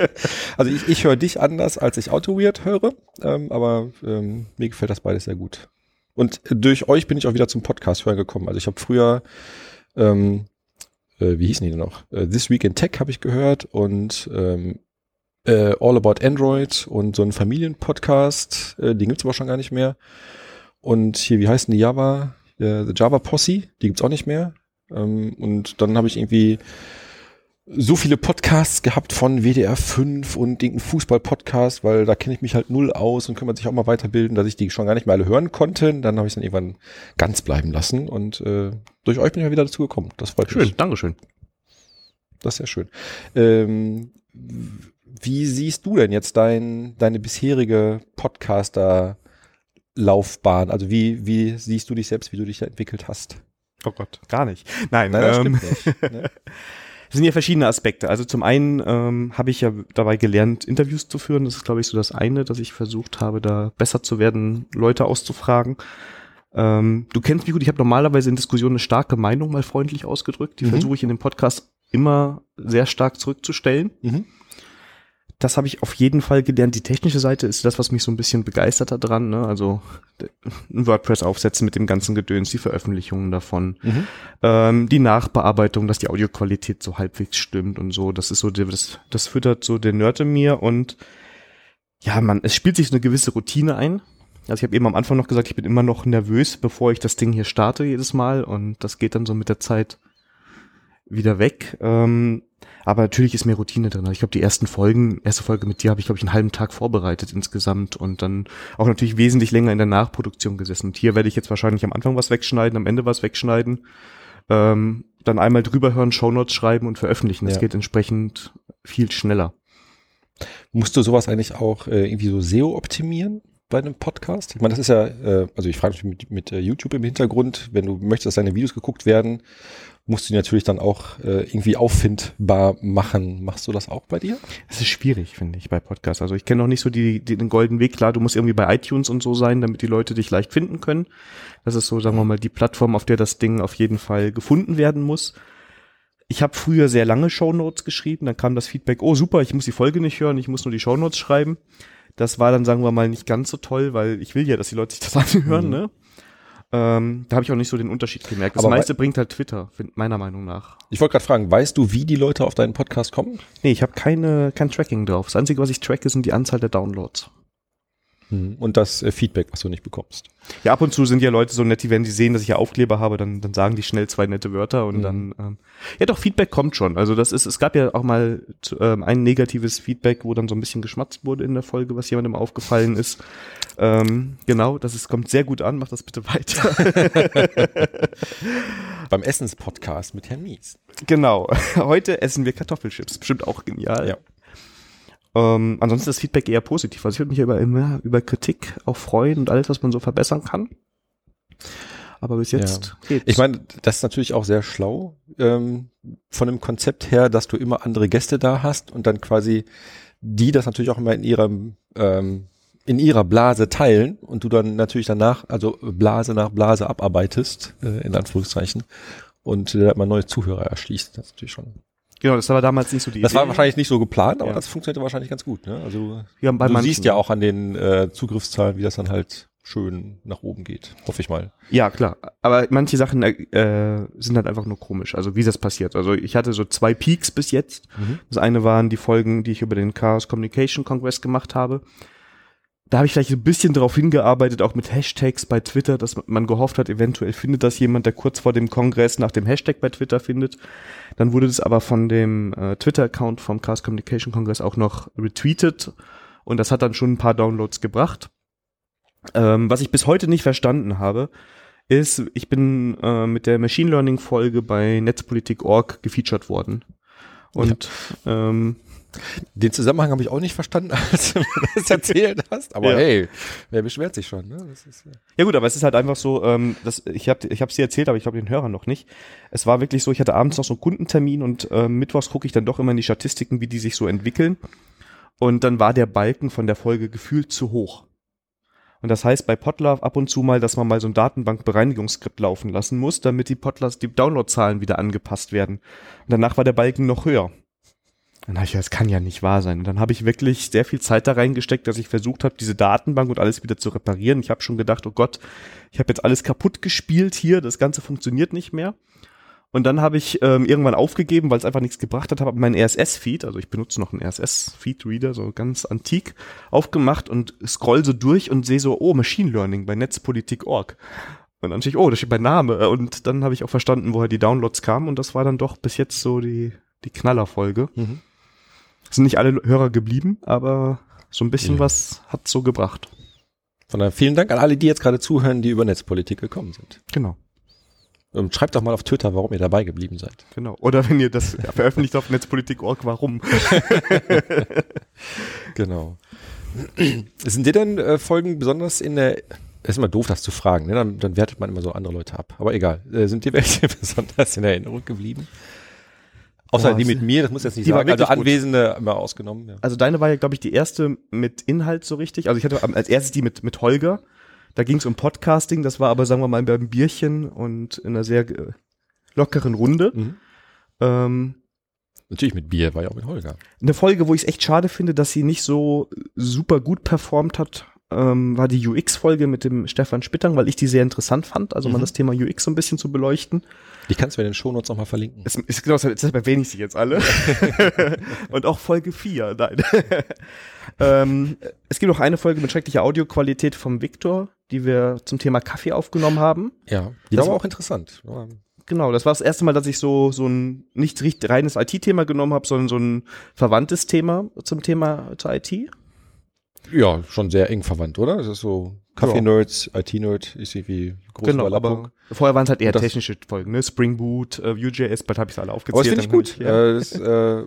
[laughs] also ich, ich höre dich anders, als ich Auto Weird höre, ähm, aber ähm, mir gefällt das beides sehr gut. Und durch euch bin ich auch wieder zum Podcast hören gekommen. Also ich habe früher, ähm, äh, wie hießen die denn noch? Äh, This Week in Tech habe ich gehört und ähm, äh, All About Android und so einen Familienpodcast, äh, den gibt's aber schon gar nicht mehr. Und hier, wie heißen die Java? Äh, The Java Posse, die gibt's auch nicht mehr. Ähm, und dann habe ich irgendwie so viele Podcasts gehabt von WDR 5 und irgendeinen Fußball-Podcast, weil da kenne ich mich halt null aus und kann man sich auch mal weiterbilden, dass ich die schon gar nicht mehr alle hören konnte. Dann habe ich dann irgendwann ganz bleiben lassen und äh, durch euch bin ich ja wieder dazu gekommen. Das freut mich. Schön, Dankeschön. Das ist sehr schön. Ähm, wie siehst du denn jetzt dein, deine bisherige Podcaster-Laufbahn? Also wie, wie siehst du dich selbst, wie du dich da entwickelt hast? Oh Gott, gar nicht. Nein, Nein, das ähm, stimmt nicht. [laughs] Ne? Es sind ja verschiedene Aspekte. Also zum einen ähm, habe ich ja dabei gelernt, Interviews zu führen. Das ist, glaube ich, so das eine, dass ich versucht habe, da besser zu werden, Leute auszufragen. Ähm, du kennst mich gut, ich habe normalerweise in Diskussionen eine starke Meinung mal freundlich ausgedrückt. Die Mhm. versuche ich in dem Podcast immer sehr stark zurückzustellen. Mhm. Das habe ich auf jeden Fall gelernt. Die technische Seite ist das, was mich so ein bisschen begeistert hat dran. Ne? Also ein WordPress aufsetzen mit dem ganzen Gedöns, die Veröffentlichungen davon, Mhm. ähm, die Nachbearbeitung, dass die Audioqualität so halbwegs stimmt und so. Das ist so, das, das füttert so den Nerd in mir und ja, man, es spielt sich so eine gewisse Routine ein. Also ich habe eben am Anfang noch gesagt, ich bin immer noch nervös, bevor ich das Ding hier starte jedes Mal und das geht dann so mit der Zeit wieder weg. Ähm, aber natürlich ist mehr Routine drin. Also ich glaube, die ersten Folgen, erste Folge mit dir habe ich, glaube ich, einen halben Tag vorbereitet insgesamt und dann auch natürlich wesentlich länger in der Nachproduktion gesessen. Und hier werde ich jetzt wahrscheinlich am Anfang was wegschneiden, am Ende was wegschneiden, ähm, dann einmal drüber hören, Shownotes schreiben und veröffentlichen. Das Ja. geht entsprechend viel schneller. Musst du sowas eigentlich auch äh, irgendwie so SEO optimieren bei einem Podcast? Ich meine, das ist ja, äh, also ich frage mich mit, mit äh, YouTube im Hintergrund, wenn du möchtest, dass deine Videos geguckt werden, musst du natürlich dann auch äh, irgendwie auffindbar machen. Machst du das auch bei dir? Es ist schwierig, finde ich, bei Podcasts. Also ich kenne noch nicht so die, die, den goldenen Weg. Klar, du musst irgendwie bei iTunes und so sein, damit die Leute dich leicht finden können. Das ist so, sagen wir mal, die Plattform, auf der das Ding auf jeden Fall gefunden werden muss. Ich habe früher sehr lange Shownotes geschrieben, dann kam das Feedback, oh super, ich muss die Folge nicht hören, ich muss nur die Shownotes schreiben. Das war dann, sagen wir mal, nicht ganz so toll, weil ich will ja, dass die Leute sich das [laughs] anhören, mhm. ne? Ähm, da habe ich auch nicht so den Unterschied gemerkt. Das Aber meiste bringt halt Twitter, meiner Meinung nach. Ich wollte gerade fragen, weißt du, wie die Leute auf deinen Podcast kommen? Nee, ich habe keine kein Tracking drauf. Das Einzige, was ich tracke, sind die Anzahl der Downloads. Hm. Und das äh, Feedback, was du nicht bekommst. Ja, ab und zu sind ja Leute so nett, die wenn die sehen, dass ich ja Aufkleber habe, dann, dann sagen die schnell zwei nette Wörter und mhm. dann ähm, ja doch Feedback kommt schon. Also das ist, es gab ja auch mal ähm, ein negatives Feedback, wo dann so ein bisschen geschmatzt wurde in der Folge, was jemandem aufgefallen ist. Ähm, genau, das ist, kommt sehr gut an, mach das bitte weiter. [laughs] Beim Essenspodcast mit Herrn Mies. Genau. [laughs] Heute essen wir Kartoffelchips. Bestimmt auch genial. Ja. Ähm, ansonsten ist das Feedback eher positiv. Also ich würde mich über immer über Kritik auch freuen und alles, was man so verbessern kann. Aber bis jetzt ja. geht's. Ich meine, das ist natürlich auch sehr schlau ähm, von dem Konzept her, dass du immer andere Gäste da hast und dann quasi die das natürlich auch immer in ihrem ähm, in ihrer Blase teilen und du dann natürlich danach, also Blase nach Blase abarbeitest, äh, in Anführungszeichen, und äh, man neue Zuhörer erschließt. Das ist natürlich schon Genau, das war damals nicht so die Das Idee. war wahrscheinlich nicht so geplant, aber ja. das funktionierte wahrscheinlich ganz gut. Ne? Also ja, du manchen, siehst ja auch an den äh, Zugriffszahlen, wie das dann halt schön nach oben geht, hoffe ich mal. Ja, klar. Aber manche Sachen äh, sind halt einfach nur komisch, also wie das passiert. Also ich hatte so zwei Peaks bis jetzt. Mhm. Das eine waren die Folgen, die ich über den Chaos Communication Congress gemacht habe da habe ich vielleicht ein bisschen darauf hingearbeitet, auch mit Hashtags bei Twitter, dass man gehofft hat, eventuell findet das jemand, der kurz vor dem Kongress nach dem Hashtag bei Twitter findet. Dann wurde das aber von dem äh, Twitter-Account vom Chaos Communication Congress auch noch retweetet und das hat dann schon ein paar Downloads gebracht. Ähm, was ich bis heute nicht verstanden habe, ist, ich bin äh, mit der Machine Learning Folge bei Netzpolitik.org gefeatured worden. Und ja. ähm, den Zusammenhang habe ich auch nicht verstanden, [laughs] als du das [laughs] erzählt hast. Aber ja. hey, wer beschwert sich schon? Ne? Ist, ja. ja. gut, aber es ist halt einfach so, ähm, das, ich habe ich hab sie erzählt, aber ich glaube den Hörern noch nicht. Es war wirklich so, ich hatte abends noch so einen Kundentermin und äh, mittwochs gucke ich dann doch immer in die Statistiken, wie die sich so entwickeln. Und dann war der Balken von der Folge gefühlt zu hoch. Und das heißt bei Podlove ab und zu mal, dass man mal so ein Datenbankbereinigungsskript laufen lassen muss, damit die Podlers, die Downloadzahlen wieder angepasst werden. Und danach war der Balken noch höher. Dann habe ich, das kann ja nicht wahr sein. Und dann habe ich wirklich sehr viel Zeit da reingesteckt, dass ich versucht habe, diese Datenbank und alles wieder zu reparieren. Ich habe schon gedacht, oh Gott, ich habe jetzt alles kaputt gespielt hier, das Ganze funktioniert nicht mehr. Und dann habe ich ähm, irgendwann aufgegeben, weil es einfach nichts gebracht hat, habe meinen RSS-Feed, also ich benutze noch einen RSS-Feed-Reader, so ganz antik, aufgemacht und scroll so durch und sehe so, oh, Machine Learning bei Netzpolitik.org. Und dann stehe ich, oh, das steht bei Name. Und dann habe ich auch verstanden, woher die Downloads kamen und das war dann doch bis jetzt so die, die Knallerfolge. Mhm. Sind nicht alle Hörer geblieben, aber so ein bisschen ja. was hat so gebracht. Von daher vielen Dank an alle, die jetzt gerade zuhören, die über Netzpolitik gekommen sind. Genau. Und schreibt doch mal auf Twitter, warum ihr dabei geblieben seid. Genau. Oder wenn ihr das [laughs] veröffentlicht auf Netzpolitik.org, warum. [laughs] genau. Sind dir denn äh, Folgen besonders in der ist immer doof, das zu fragen, ne? dann, dann wertet man immer so andere Leute ab. Aber egal. Äh, sind dir welche [laughs] besonders in Erinnerung geblieben? Außer Boah, die mit mir, das muss jetzt nicht die sagen. also Anwesende gut. immer ausgenommen. Ja. Also deine war ja, glaube ich, die erste mit Inhalt so richtig. Also ich hatte als erstes die mit, mit Holger. Da ging es um Podcasting, das war aber, sagen wir mal, beim Bierchen und in einer sehr äh, lockeren Runde. Mhm. Ähm, Natürlich mit Bier, war ja auch mit Holger. Eine Folge, wo ich es echt schade finde, dass sie nicht so super gut performt hat, ähm, war die UX-Folge mit dem Stefan Spittang, weil ich die sehr interessant fand, also mhm. mal das Thema UX so ein bisschen zu beleuchten. Die kannst du in den Shownotes nochmal verlinken. Es, ist, genau, deshalb erwähne ich sie jetzt alle. [laughs] Und auch Folge 4, nein. [laughs] ähm, es gibt noch eine Folge mit schrecklicher Audioqualität vom Victor, die wir zum Thema Kaffee aufgenommen haben. Ja, die das war auch interessant. Genau, das war das erste Mal, dass ich so so ein nicht reines IT-Thema genommen habe, sondern so ein verwandtes Thema zum Thema zur IT. Ja, schon sehr eng verwandt, oder? Das ist so Kaffee-Nerds, IT-Nerd ist irgendwie groß Genau, aber vorher waren es halt eher technische Folgen, ne? Spring Boot, äh, Vue.js, bald habe ich es alle aufgezählt. Aber das finde ich gut. Ich, ja. äh, das, äh,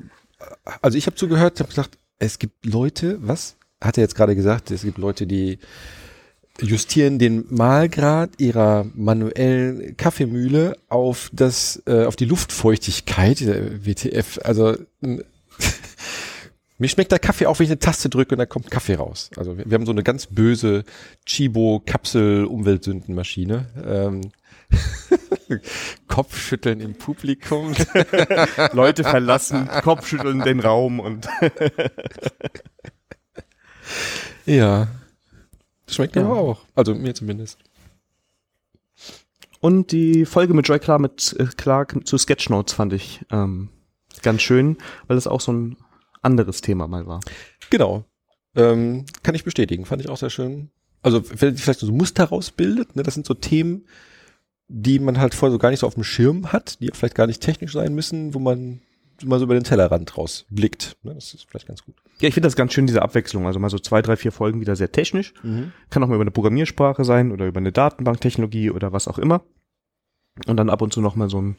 also ich habe zugehört, habe gesagt, es gibt Leute, was? Hat er jetzt gerade gesagt, es gibt Leute, die justieren den Mahlgrad ihrer manuellen Kaffeemühle auf das, äh, auf die Luftfeuchtigkeit, WTF. Also mir schmeckt der Kaffee auch, wenn ich eine Taste drücke und da kommt Kaffee raus. Also wir, wir haben so eine ganz böse Chibo-Kapsel-Umweltsündenmaschine. Ähm, [laughs] Kopfschütteln im Publikum. [laughs] Leute verlassen, Kopfschütteln den Raum und [laughs] ja. Das schmeckt Ja. aber auch. Also mir zumindest. Und die Folge mit Joy Clark, mit, äh, Clark zu Sketchnotes fand ich ähm, ganz schön, weil es auch so ein anderes Thema mal war. Genau. Ähm, kann ich bestätigen. Fand ich auch sehr schön. Also wenn sich vielleicht so Muster rausbildet, ne, das sind so Themen, die man halt vorher so gar nicht so auf dem Schirm hat, die vielleicht gar nicht technisch sein müssen, wo man mal so über den Tellerrand rausblickt. Ne, das ist vielleicht ganz gut. Ja, ich finde das ganz schön, diese Abwechslung. Also mal so zwei, drei, vier Folgen wieder sehr technisch. Kann auch mal über eine Programmiersprache sein oder über eine Datenbanktechnologie oder was auch immer. Und dann ab und zu noch mal so ein,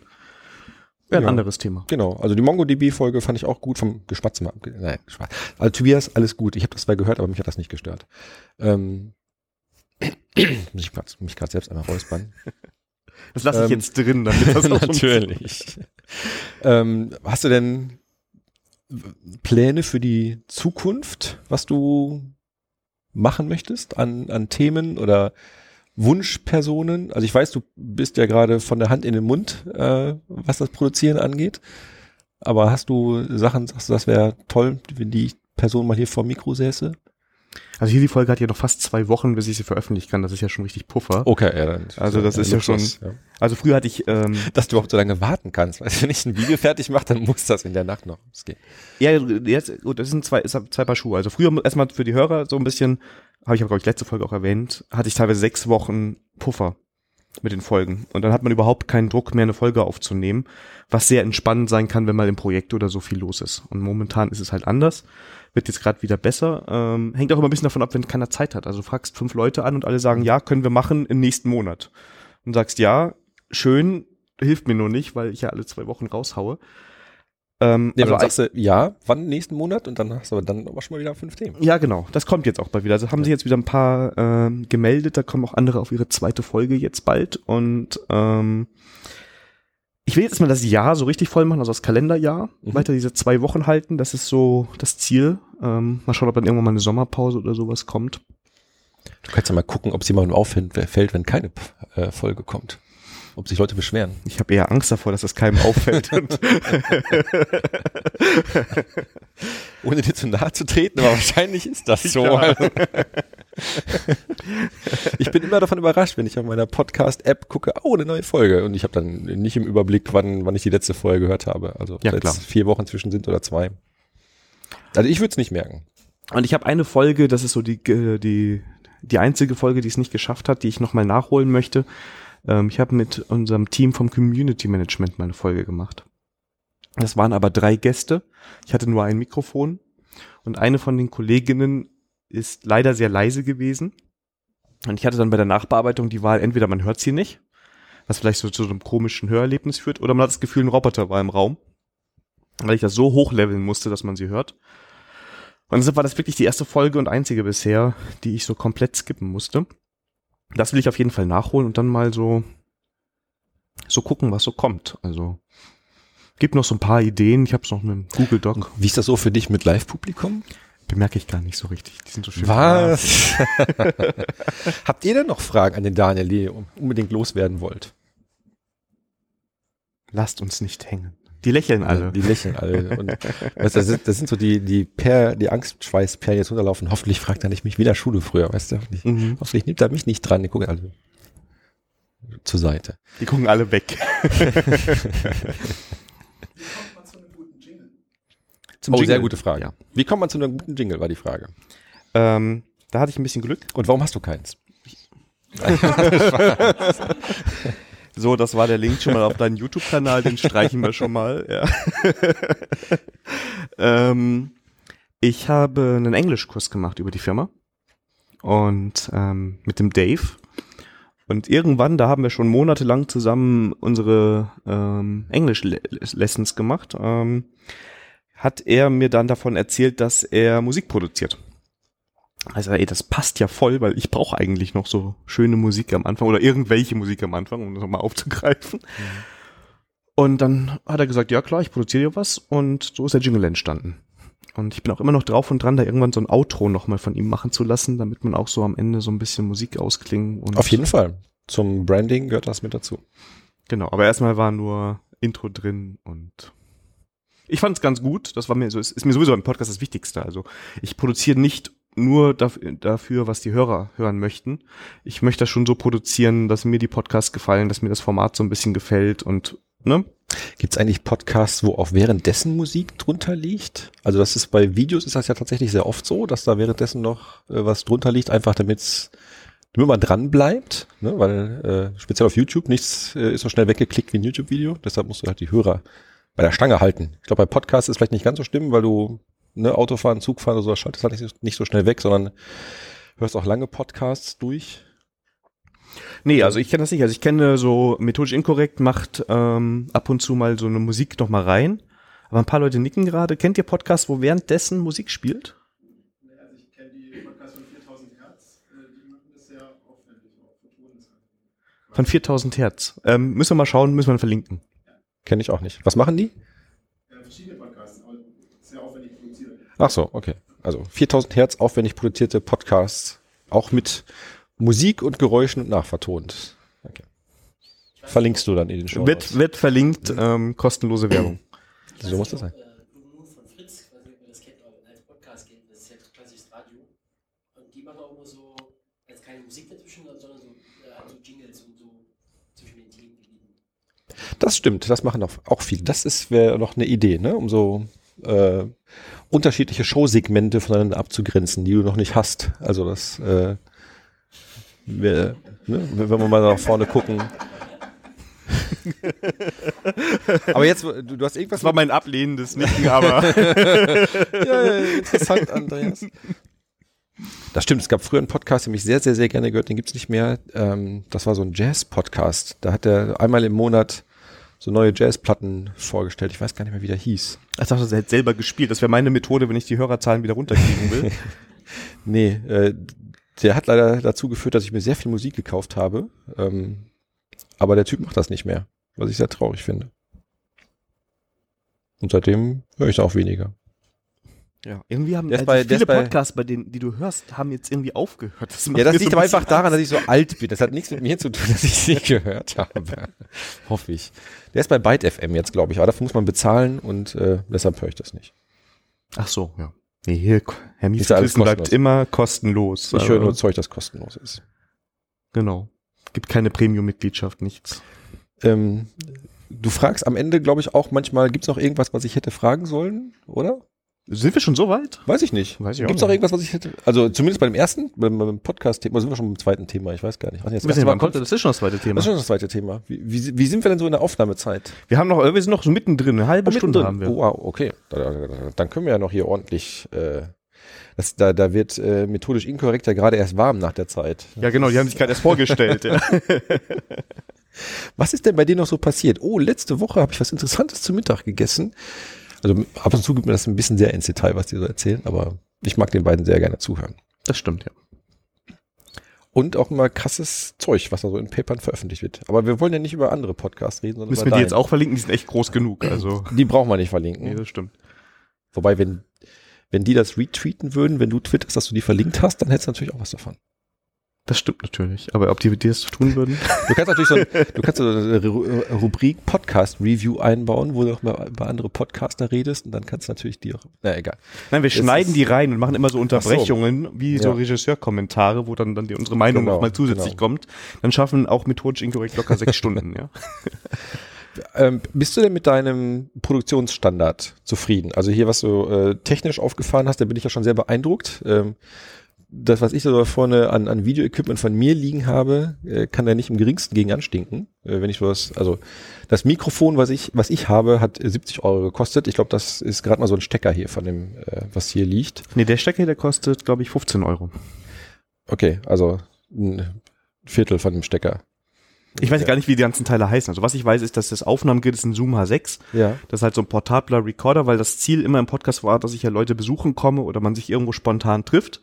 ja, ein Ja. anderes Thema. Genau, also die MongoDB-Folge fand ich auch gut vom Geschmatze mal. abge- Nein, Spaß. Also Tobias, alles gut. Ich habe das zwar gehört, aber mich hat das nicht gestört. Ähm, [clears throat] muss ich grad, mich gerade selbst einmal räuspern. [laughs] Das lasse ich Ähm, jetzt drin, damit das [laughs] Natürlich. ähm, hast du denn Pläne für die Zukunft, was du machen möchtest an, an Themen oder Wunschpersonen? Also ich weiß, du bist ja gerade von der Hand in den Mund, äh, was das Produzieren angeht. Aber hast du Sachen, sagst du, das wäre toll, wenn die Person mal hier vor dem Mikro säße? Also hier die Folge hat ja noch fast zwei Wochen, bis ich sie veröffentlichen kann. Das ist ja schon richtig Puffer. Okay, ja, dann. Also das ist ja Luxus, ja. Also früher hatte ich, ähm, Dass du überhaupt so lange warten kannst. Du, wenn ich ein Video fertig mache, dann muss das in der Nacht noch gehen. ja, jetzt, gut, das sind zwei, ist zwei Paar Schuhe. Also früher erstmal für die Hörer so ein bisschen, habe ich aber, glaube ich, letzte Folge auch erwähnt, hatte ich teilweise sechs Wochen Puffer mit den Folgen. Und dann hat man überhaupt keinen Druck mehr, eine Folge aufzunehmen, was sehr entspannend sein kann, wenn mal im Projekt oder so viel los ist. Und momentan ist es halt anders. Wird jetzt gerade wieder besser. Ähm, hängt auch immer ein bisschen davon ab, wenn keiner Zeit hat. Also fragst fünf Leute an und alle sagen, ja, können wir machen im nächsten Monat. Und sagst, ja, schön, hilft mir nur nicht, weil ich ja alle zwei Wochen raushaue. Ähm, Ja, also dann sagst du, ja, wann nächsten Monat und dann hast du aber dann aber schon mal wieder fünf Themen. Ja, genau. Das kommt jetzt auch bald wieder. Also haben sich jetzt wieder ein paar ähm, gemeldet. Da kommen auch andere auf ihre zweite Folge jetzt bald. Und ähm, ich will jetzt mal das Jahr so richtig voll machen, also das Kalenderjahr. Mhm. Weiter diese zwei Wochen halten. Das ist so das Ziel. Ähm, mal schauen, ob dann irgendwann mal eine Sommerpause oder sowas kommt. Du kannst ja mal gucken, ob es jemandem auffällt, wenn keine äh, Folge kommt. Ob sich Leute beschweren. Ich habe eher Angst davor, dass das keinem auffällt. [laughs] [laughs] Ohne dir zu nahe zu treten, aber wahrscheinlich ist das so. Ja. [laughs] ich bin immer davon überrascht, wenn ich auf meiner Podcast-App gucke, oh, eine neue Folge. Und ich habe dann nicht im Überblick, wann, wann ich die letzte Folge gehört habe. Also ob Ja, klar. jetzt vier Wochen zwischen sind oder zwei. Also ich würde es nicht merken. Und ich habe eine Folge, das ist so die, äh, die, die einzige Folge, die es nicht geschafft hat, die ich nochmal nachholen möchte. Ähm, ich habe mit unserem Team vom Community Management mal eine Folge gemacht. Das waren aber drei Gäste. Ich hatte nur ein Mikrofon. Und eine von den Kolleginnen ist leider sehr leise gewesen. Und ich hatte dann bei der Nachbearbeitung die Wahl, entweder man hört sie nicht, was vielleicht so zu so einem komischen Hörerlebnis führt, oder man hat das Gefühl, ein Roboter war im Raum. Weil ich das so hochleveln musste, dass man sie hört. Und deshalb war das wirklich die erste Folge und einzige bisher, die ich so komplett skippen musste. Das will ich auf jeden Fall nachholen und dann mal so, so gucken, was so kommt. Also, gibt noch so ein paar Ideen. Ich habe es noch mit dem Google Doc. Wie ist das so für dich mit Live-Publikum? Bemerke ich gar nicht so richtig. Die sind so schön. Was? [laughs] Habt ihr denn noch Fragen an den Daniel, die ihr unbedingt loswerden wollt? Lasst uns nicht hängen. Die lächeln alle. Die lächeln alle. Und weißt, das, sind, das sind so die, die Per, die Angstschweißperlen jetzt runterlaufen. Hoffentlich fragt er nicht mich wieder Schule früher, weißt du? Hoffentlich, Mhm. hoffentlich nimmt er mich nicht dran. Die gucken alle zur Seite. Die gucken alle weg. [laughs] Zum oh, sehr Jingle. gute Frage. Ja. Wie kommt man zu einem guten Jingle, war die Frage. Ähm, da hatte ich ein bisschen Glück. Und warum hast du keins? [laughs] So, das war der Link schon mal auf deinen YouTube-Kanal, den streichen wir schon mal. Ja. [laughs] ähm, ich habe einen Englischkurs gemacht über die Firma und ähm, mit dem Dave. Und irgendwann, da haben wir schon monatelang zusammen unsere ähm, Englisch-Lessons gemacht, ähm, hat er mir dann davon erzählt, dass er Musik produziert. Also, ey, das passt ja voll, weil ich brauche eigentlich noch so schöne Musik am Anfang oder irgendwelche Musik am Anfang, um das nochmal aufzugreifen. Mhm. Und dann hat er gesagt, ja klar, ich produziere dir was und so ist der Jingle entstanden. Und ich bin auch immer noch drauf und dran, da irgendwann so ein Outro nochmal von ihm machen zu lassen, damit man auch so am Ende so ein bisschen Musik ausklingen und. Auf jeden Fall. Zum Branding gehört das mit dazu. Genau, aber erstmal war nur Intro drin und ich fand es ganz gut. Das war mir so, ist, ist mir sowieso im Podcast das Wichtigste. Also ich produziere nicht nur dafür, was die Hörer hören möchten. Ich möchte das schon so produzieren, dass mir die Podcasts gefallen, dass mir das Format so ein bisschen gefällt und ne? Gibt es eigentlich Podcasts, wo auch währenddessen Musik drunter liegt? Also das ist bei Videos ist das ja tatsächlich sehr oft so, dass da währenddessen noch äh, was drunter liegt, einfach damit's damit man dran bleibt, ne? weil äh, speziell auf YouTube nichts äh, ist so schnell weggeklickt wie ein YouTube-Video. Deshalb musst du halt die Hörer bei der Stange halten. Ich glaube, bei Podcasts ist vielleicht nicht ganz so schlimm, weil du ne, Autofahren, Zugfahren oder so, schaltest halt nicht, nicht so schnell weg, sondern hörst auch lange Podcasts durch. Nee, also ich kenne das nicht. Also ich kenne so methodisch inkorrekt, macht ähm, ab und zu mal so eine Musik noch mal rein. Aber ein paar Leute nicken gerade. Kennt ihr Podcasts, wo währenddessen Musik spielt? Also ich kenne die Podcasts von 4000 Hertz. Äh, die machen das sehr aufwendig auch für Von 4000 Hertz. Ähm, müssen wir mal schauen, müssen wir verlinken. Kenne ich auch nicht. Was machen die? Ja, verschiedene Podcasts, sehr aufwendig produziert. Ach so, okay. Also 4000 Hertz aufwendig produzierte Podcasts, auch mit Musik und Geräuschen und nachvertont. Okay. Verlinkst du dann in den Show. Wird, wird verlinkt, ähm, kostenlose Werbung. So muss das sein. Das stimmt, das machen auch, auch viele. Das ist wäre noch eine Idee, ne? um so äh, unterschiedliche Showsegmente voneinander abzugrenzen, die du noch nicht hast. Also das, äh, wär, ne? wenn wir mal nach vorne gucken. [laughs] aber jetzt, du, du hast irgendwas. Das war mein ablehnendes Nicken, aber. [laughs] [laughs] ja, ja, interessant, Andreas. Das stimmt, es gab früher einen Podcast, den ich sehr, sehr, sehr gerne gehört, den gibt's nicht mehr. Ähm, das war so ein Jazz-Podcast. Da hat er einmal im Monat so neue Jazzplatten vorgestellt. Ich weiß gar nicht mehr, wie der hieß. Ich dachte, er hätte selber gespielt. Das wäre meine Methode, wenn ich die Hörerzahlen wieder runterkriegen will. [laughs] nee, äh, der hat leider dazu geführt, dass ich mir sehr viel Musik gekauft habe. Ähm, aber der Typ macht das nicht mehr, was ich sehr traurig finde. Und seitdem höre ich auch weniger. Ja, irgendwie haben also bei, viele Podcasts, bei denen, die du hörst, haben jetzt irgendwie aufgehört. Das ja, das liegt so aber einfach daran, dass ich so alt bin. Das hat nichts mit mir zu tun, [laughs] dass ich nicht gehört habe. [laughs] Hoffe ich. Der ist bei Byte FM jetzt, glaube ich. Aber dafür muss man bezahlen und äh, deshalb höre ich das nicht. Ach so, ja. Nee, hier, Herr Mieswissen bleibt immer kostenlos. Ich höre nur Zeug, das kostenlos ist. Genau. Gibt keine Premium-Mitgliedschaft, nichts. Ähm, du fragst am Ende, glaube ich, auch manchmal, gibt es noch irgendwas, was ich hätte fragen sollen, oder? Sind wir schon so weit? Weiß ich nicht. Weiß ich Gibt es noch irgendwas, was ich hätte? Also zumindest bei dem ersten, beim, beim Podcast-Thema, sind wir schon beim zweiten Thema. Ich weiß gar nicht. Was jetzt das, kommt, das ist schon das zweite Thema. Das ist schon das zweite Thema. Wie, wie, wie sind wir denn so in der Aufnahmezeit? Wir haben noch, wir sind noch so mittendrin. Eine halbe oh, Stunde haben wir. Oh, wow, okay. Dann können wir ja noch hier ordentlich. Äh, das, da, da wird äh, methodisch inkorrekt ja gerade erst warm nach der Zeit. Ja, genau. Die haben sich gerade erst vorgestellt. ja. [laughs] Was ist denn bei dir noch so passiert? Oh, letzte Woche habe ich was Interessantes zu Mittag gegessen. Also ab und zu gibt mir das ein bisschen sehr ins Detail, was die so erzählen, aber ich mag den beiden sehr gerne zuhören. Das stimmt, ja. Und auch immer krasses Zeug, was da so in Papern veröffentlicht wird. Aber wir wollen ja nicht über andere Podcasts reden, sondern Müssen wir die jetzt auch verlinken? Die sind echt groß genug. Also [laughs] die brauchen wir nicht verlinken. Nee, das stimmt. Wobei, wenn, wenn die das retweeten würden, wenn du twitterst, dass du die verlinkt hast, dann hättest du natürlich auch was davon. Das stimmt natürlich. Aber ob die mit dir das tun würden? [laughs] Du kannst natürlich so, ein, du kannst so eine Rubrik Podcast Review einbauen, wo du auch mal über andere Podcaster redest und dann kannst du natürlich die auch, na egal. Nein, wir das schneiden die rein und machen immer so Unterbrechungen, so. wie so ja. Regisseurkommentare, wo dann, dann die, unsere Meinung genau, nochmal zusätzlich genau. kommt. Dann schaffen auch methodisch inkorrekt locker sechs [laughs] Stunden, ja. Ähm, bist du denn mit deinem Produktionsstandard zufrieden? Also hier, was du äh, technisch aufgefahren hast, da bin ich ja schon sehr beeindruckt. Ähm, das, was ich so da vorne an, an Videoequipment von mir liegen habe, äh, kann da nicht im geringsten gegen anstinken. Äh, wenn ich sowas, also das Mikrofon, was ich, was ich habe, hat 70 Euro gekostet. Ich glaube, das ist gerade mal so ein Stecker hier von dem, äh, was hier liegt. Nee, der Stecker, der kostet, glaube ich, 15 Euro. Okay, also ein Viertel von dem Stecker. Ich weiß gar nicht, wie die ganzen Teile heißen. Also was ich weiß, ist, dass das Aufnahmegerät ist ein Zoom H6. Ja. Das ist halt so ein portabler Recorder, weil das Ziel immer im Podcast war, dass ich ja Leute besuchen komme oder man sich irgendwo spontan trifft.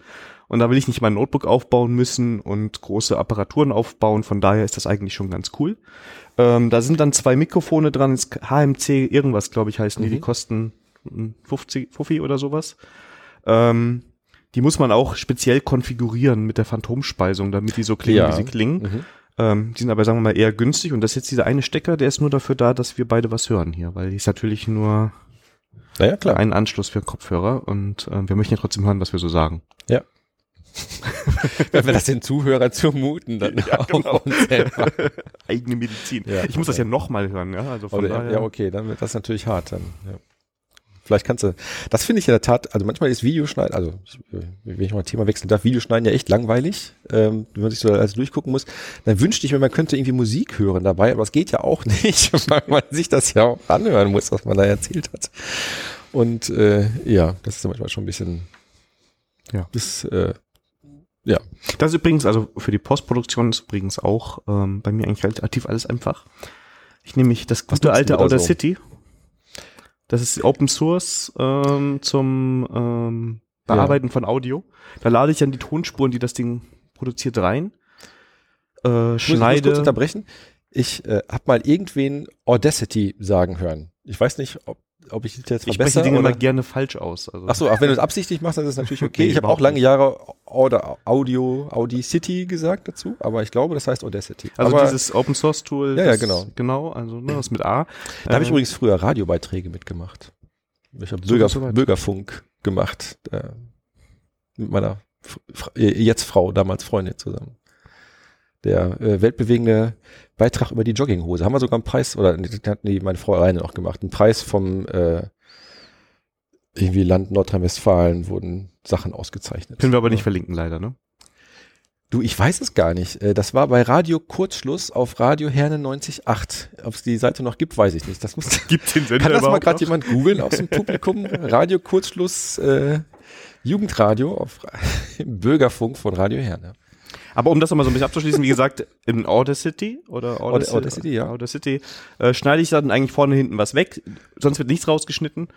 Und da will ich nicht mein Notebook aufbauen müssen und große Apparaturen aufbauen. Von daher ist das eigentlich schon ganz cool. Ähm, da sind dann zwei Mikrofone dran. Das HMC irgendwas, glaube ich, heißen die. Die Mhm. kosten hm, 50, 50 oder sowas. Ähm, die muss man auch speziell konfigurieren mit der Phantomspeisung, damit die so klingen, Ja. wie sie klingen. Mhm. Ähm, die sind aber, sagen wir mal, eher günstig. Und das ist jetzt dieser eine Stecker, der ist nur dafür da, dass wir beide was hören hier, weil die ist natürlich nur Naja, klar. ein Anschluss für Kopfhörer und ähm, wir möchten ja trotzdem hören, was wir so sagen. Wenn wir das den Zuhörern zumuten, dann Ja, genau. auch uns selber. [laughs] Eigene Medizin. Ja, ich muss das ja nochmal hören, ja. Also von Oder, daher. ja, okay, dann wird das natürlich hart. Dann, ja. Vielleicht kannst du, das finde ich in der Tat, also manchmal ist Videoschneiden, also wenn ich mal ein Thema wechseln darf, Videoschneiden ja echt langweilig, ähm, wenn man sich so alles durchgucken muss. Dann wünschte ich mir, man könnte irgendwie Musik hören dabei, aber es geht ja auch [laughs] nicht, weil man sich das ja auch anhören muss, was man da erzählt hat. Und äh, ja, das ist manchmal schon ein bisschen, Ja. Das, äh, ja. Das ist übrigens, also für die Postproduktion ist übrigens auch ähm, bei mir eigentlich relativ alles einfach. Ich nehme mich das gute alte da Outer so? City. Das ist Open Source ähm, zum ähm, Ja. Bearbeiten von Audio. Da lade ich dann die Tonspuren, die das Ding produziert, rein. Äh, Ich muss, ich muss schneide. kurz unterbrechen. Ich äh, habe mal irgendwen Audacity sagen hören. Ich weiß nicht, ob, ob ich das jetzt ich spreche verbessere. die Dinge oder- immer gerne falsch aus. Also. Ach so, auch wenn du es absichtlich machst, dann ist es natürlich [laughs] okay. Nee, ich habe auch lange nicht. Jahre Audio, Audio Audi City gesagt dazu, aber ich glaube, das heißt Audacity. Also aber dieses Open Source Tool. Ja, ja, genau. Genau, also ne, das mit A. da habe ich Äh, übrigens früher Radiobeiträge mitgemacht. Ich habe Bürger, so. Bürgerfunk gemacht äh, mit meiner F Fra- äh, jetzt Frau, damals Freundin zusammen. Der äh, weltbewegende Beitrag über die Jogginghose. Haben wir sogar einen Preis, oder hat nee, meine Frau alleine noch gemacht, einen Preis vom äh, irgendwie Land Nordrhein-Westfalen wurden Sachen ausgezeichnet. Können wir aber nicht verlinken, leider, ne? Du, ich weiß es gar nicht. Äh, Das war bei Radio Kurzschluss auf Radio Herne 90.8. Ob es die Seite noch gibt, weiß ich nicht. Das muss, [laughs] Gibt den Sender kann das mal gerade jemand googeln aus dem Publikum? [laughs] Radio Kurzschluss äh, Jugendradio auf [laughs] im Bürgerfunk von Radio Herne. Aber um das nochmal so ein bisschen abzuschließen, wie gesagt, in Audacity oder Aud- Audacity, ja. Audacity äh, schneide ich dann eigentlich vorne hinten was weg, sonst wird nichts rausgeschnitten.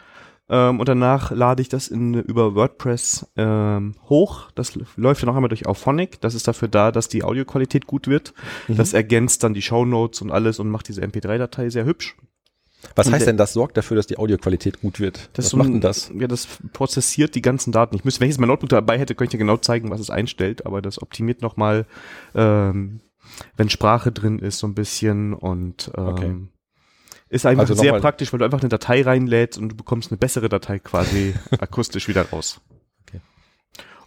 Ähm, und danach lade ich das in, über WordPress ähm, hoch. Das läuft dann auch einmal durch Auphonic. Das ist dafür da, dass die Audioqualität gut wird. Mhm. Das ergänzt dann die Shownotes und alles und macht diese MP3-Datei sehr hübsch. Was Und heißt denn, das sorgt dafür, dass die Audioqualität gut wird? Das Was so macht denn das? Ja, das prozessiert die ganzen Daten. Ich müsste, wenn ich jetzt mein Notebook dabei hätte, könnte ich dir genau zeigen, was es einstellt, aber das optimiert nochmal, ähm, wenn Sprache drin ist, so ein bisschen und ähm, Okay. ist einfach Also sehr praktisch, weil du einfach eine Datei reinlädst und du bekommst eine bessere Datei quasi [laughs] akustisch wieder raus. Okay.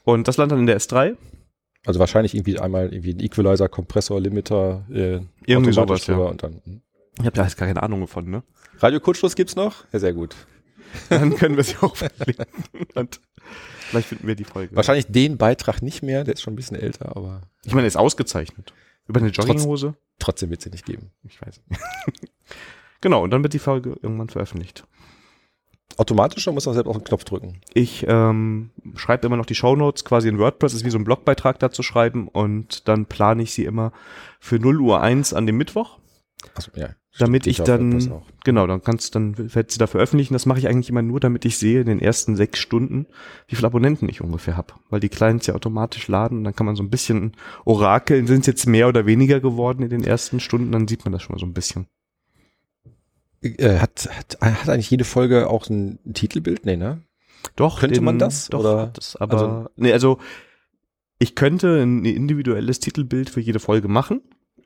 Und das landet dann in der S3. Also wahrscheinlich irgendwie einmal irgendwie ein Equalizer, Kompressor, Limiter, äh, Irgendwie sowas, ja. und dann. Ich habe da jetzt gar keine Ahnung davon, ne? Radio Kurzschluss gibt's noch? Ja, sehr gut. Dann können wir sie auch verlinken. Und vielleicht finden wir die Folge. Wahrscheinlich den Beitrag nicht mehr, der ist schon ein bisschen älter, aber Ich meine, er ist ausgezeichnet. Über eine Jogginghose. trotzdem wird's sie nicht geben. Ich weiß. [laughs] genau, und dann wird die Folge irgendwann veröffentlicht. Automatisch oder muss man selbst auf den Knopf drücken? Ich ähm, schreibe immer noch die Shownotes quasi in WordPress, ist wie so ein Blogbeitrag dazu schreiben und dann plane ich sie immer für 0 Uhr 1 an dem Mittwoch. Also, ja, Damit ich dann-. Genau, dann kannst dann wird sie da veröffentlichen. Das mache ich eigentlich immer nur, damit ich sehe in den ersten sechs Stunden, wie viele Abonnenten ich ungefähr habe. Weil die Clients ja automatisch laden und dann kann man so ein bisschen orakeln, sind es jetzt mehr oder weniger geworden in den ersten Stunden, dann sieht man das schon mal so ein bisschen. Äh, hat, hat, hat eigentlich jede Folge auch ein Titelbild? Nee, ne? Doch, Könnte man das, Doch, oder? hat das, aber Also- nee, also ich könnte ein individuelles Titelbild für jede Folge machen.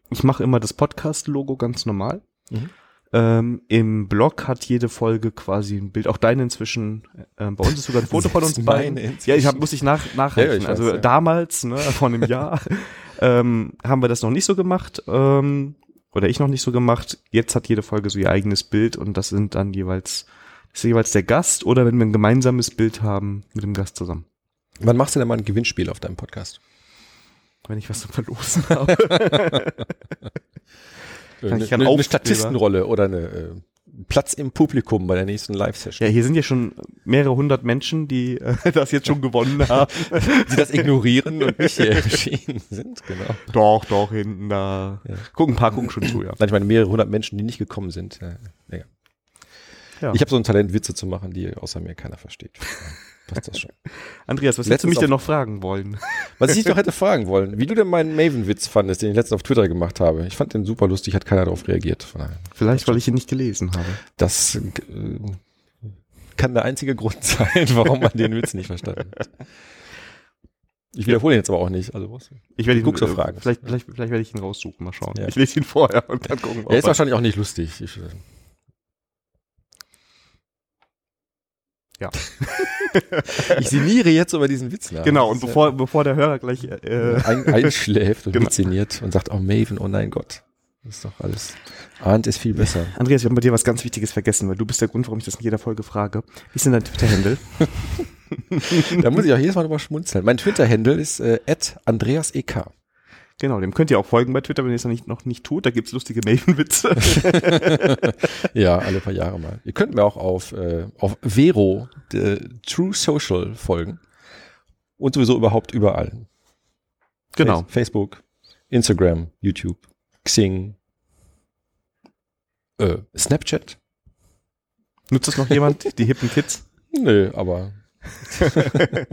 Ich mache immer das Podcast-Logo ganz normal. Mhm. Ähm, Im Blog hat jede Folge quasi ein Bild. Auch deine inzwischen. Ähm, bei uns ist sogar ein [laughs] Foto von uns beiden. Ja, ich hab, muss ich nach, nachreichen. Ja, ich also weiß, ja. damals, ne, vor einem Jahr, [laughs] ähm, haben wir das noch nicht so gemacht. Ähm, oder ich noch nicht so gemacht. Jetzt hat jede Folge so ihr eigenes Bild und das sind dann jeweils, ist jeweils der Gast oder wenn wir ein gemeinsames Bild haben mit dem Gast zusammen. Wann machst du denn mal ein Gewinnspiel auf deinem Podcast? Wenn ich was zum Verlosen [laughs] habe. Eine, ich eine, eine? Statistenrolle oder eine äh, Platz im Publikum bei der nächsten Live-Session. Ja, hier sind ja schon mehrere hundert Menschen, die äh, [laughs] das jetzt schon gewonnen haben. Die das ignorieren und nicht hier erschienen sind, genau. Doch, doch, hinten da. Ja. Gucken, ein paar gucken schon zu, ja. Nein, ich meine mehrere hundert Menschen, die nicht gekommen sind. Ja, ja. Ja. Ich habe so ein Talent, Witze zu machen, die außer mir keiner versteht. Passt das schon. [laughs] Andreas, was hättest du mich denn noch fragen wollen? [laughs] Was ich dich doch hätte fragen wollen, wie du denn meinen Maven-Witz fandest, den ich letztens auf Twitter gemacht habe. Ich fand den super lustig, hat keiner darauf reagiert. Vielleicht, weil ich ihn nicht gelesen habe. Das äh, kann der einzige Grund [laughs] sein, warum man den Witz nicht verstanden hat. Ich wiederhole ihn jetzt aber auch nicht. Also was? Ich werde ihn Guck's auf äh, Fragen. Vielleicht, vielleicht, vielleicht werde ich ihn raussuchen, mal schauen. Ja. Ich lese ihn vorher und dann gucken Er ist wahrscheinlich auch nicht lustig. Ich, Ja. [laughs] ich sinniere jetzt über diesen Witz nach. Genau, und Das ist bevor, bevor der Hörer gleich ja, äh, ein, einschläft und [laughs] Genau. und sagt, oh Maven, oh nein Gott. Das ist doch alles. Ahnt ist viel besser. [laughs] Andreas, wir haben bei dir was ganz Wichtiges vergessen, weil du bist der Grund, warum ich das in jeder Folge frage. Wie ist denn dein Twitter-Handle? Da muss ich auch jedes Mal drüber schmunzeln. Mein Twitter-Handle ist äh, @andreasek. Genau, dem könnt ihr auch folgen bei Twitter, wenn ihr es noch nicht, noch nicht tut. Da gibt's lustige Maven-Witze. [laughs] Ja, alle paar Jahre mal. Ihr könnt mir auch auf, äh, auf Vero, äh, True Social folgen. Und sowieso überhaupt überall. genau. Face- Facebook, Instagram, YouTube, Xing, äh, Snapchat. Nutzt das noch jemand? Die hippen Kids? Nö, aber [laughs]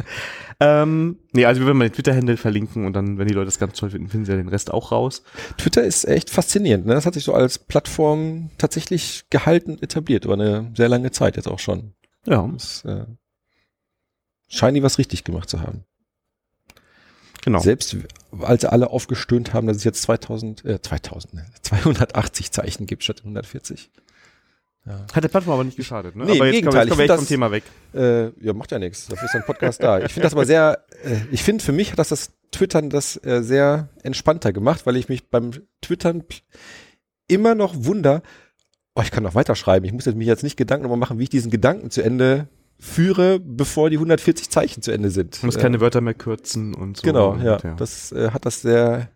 Ähm, nee, also wir werden mal den Twitter-Handle verlinken und dann, wenn die Leute das ganz toll finden, finden sie ja den Rest auch raus. Twitter ist echt faszinierend. Ne? Das hat sich so als Plattform tatsächlich gehalten, etabliert, über eine sehr lange Zeit jetzt auch schon. Ja, Das äh, scheinen die was richtig gemacht zu haben. genau. Selbst als alle aufgestöhnt haben, dass es jetzt 2000, äh, 2000, ne, 280 Zeichen gibt statt 140. Ja. Hat der Plattform aber nicht geschadet, ne? Nee, im aber jetzt Gegenteil, kommen wir, echt vom Thema weg. Äh, ja, macht ja nichts. Dafür ist ein Podcast da. Ich finde das aber sehr, äh, ich finde für mich hat das das Twittern das äh, sehr entspannter gemacht, weil ich mich beim Twittern immer noch wunder, oh, ich kann noch weiterschreiben. Ich muss jetzt mich jetzt nicht Gedanken darüber machen, wie ich diesen Gedanken zu Ende führe, bevor die 140 Zeichen zu Ende sind. Du musst Äh, keine Wörter mehr kürzen und so. Genau, und, ja. Das äh, hat das sehr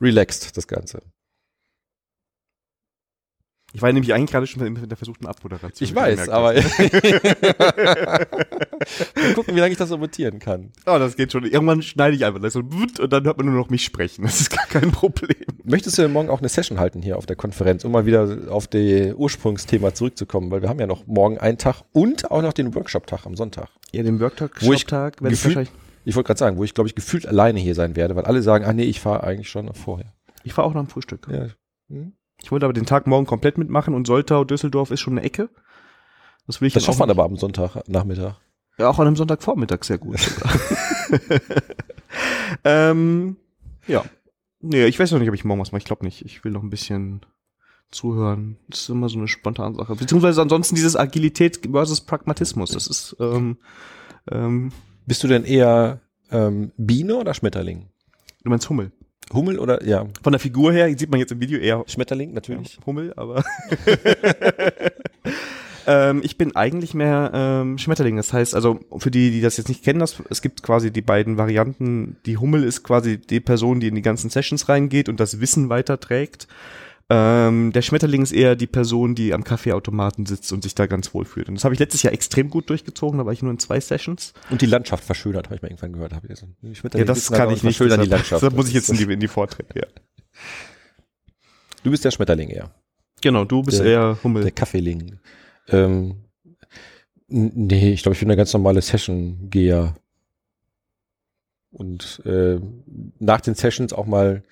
relaxed, das Ganze. Ich war nämlich eigentlich gerade schon mit der versuchten Abmoderation. Ich weiß, aber [laughs] mal gucken, wie lange ich das so kann. Oh, das geht schon. Irgendwann schneide ich einfach das so und dann hört man nur noch mich sprechen. Das ist gar kein Problem. Möchtest du denn morgen auch eine Session halten hier auf der Konferenz, um mal wieder auf die Ursprungsthema zurückzukommen? Weil wir haben ja noch morgen einen Tag und auch noch den Workshop-Tag am Sonntag. Ja, den Worktag, Wo ich wahrscheinlich. Ich wollte gerade sagen, wo ich glaube ich gefühlt alleine hier sein werde, weil alle sagen, ah nee, ich fahre eigentlich schon vorher. Ich fahre auch noch am Frühstück. Ja. Hm? Ich wollte aber den Tag morgen komplett mitmachen und Soltau, Düsseldorf ist schon eine Ecke. Das will ich Das schafft auch, man aber am Sonntag, Nachmittag. ja, auch an einem Sonntagvormittag sehr gut. [laughs] ähm, ja. Nee, ich weiß noch nicht, ob ich morgen was mache. Ich glaube nicht. Ich will noch ein bisschen zuhören. Das ist immer so eine spontane Sache. Beziehungsweise ansonsten dieses Agilität versus Pragmatismus. Das ist, ähm, ähm, Bist du denn eher ähm, Biene oder Schmetterling? du meinst Hummel. Hummel oder ja, Von der Figur her sieht man jetzt im Video eher Schmetterling natürlich. Hummel, aber [laughs] ähm, ich bin eigentlich mehr ähm, Schmetterling. Das heißt, also für die, die das jetzt nicht kennen, das, es gibt quasi die beiden Varianten. Die Hummel ist quasi die Person, die in die ganzen Sessions reingeht und das Wissen weiterträgt. Ähm, der Schmetterling ist eher die Person, die am Kaffeeautomaten sitzt und sich da ganz wohl fühlt. Und das habe ich letztes Jahr extrem gut durchgezogen, da war ich nur in zwei Sessions. Und die Landschaft verschönert, habe ich mal irgendwann gehört. Hab ich so, Ja, das da kann ich nicht. Verschönern die Landschaft. [laughs] deshalb muss ich Das jetzt in die, in die Vorträge. Ja. Du bist der Schmetterling eher. Genau, du bist Der- eher Hummel. Der Kaffeeling. Ähm, nee, ich glaube, ich bin eine ganz normale Session-Geher. Und äh, nach den Sessions auch mal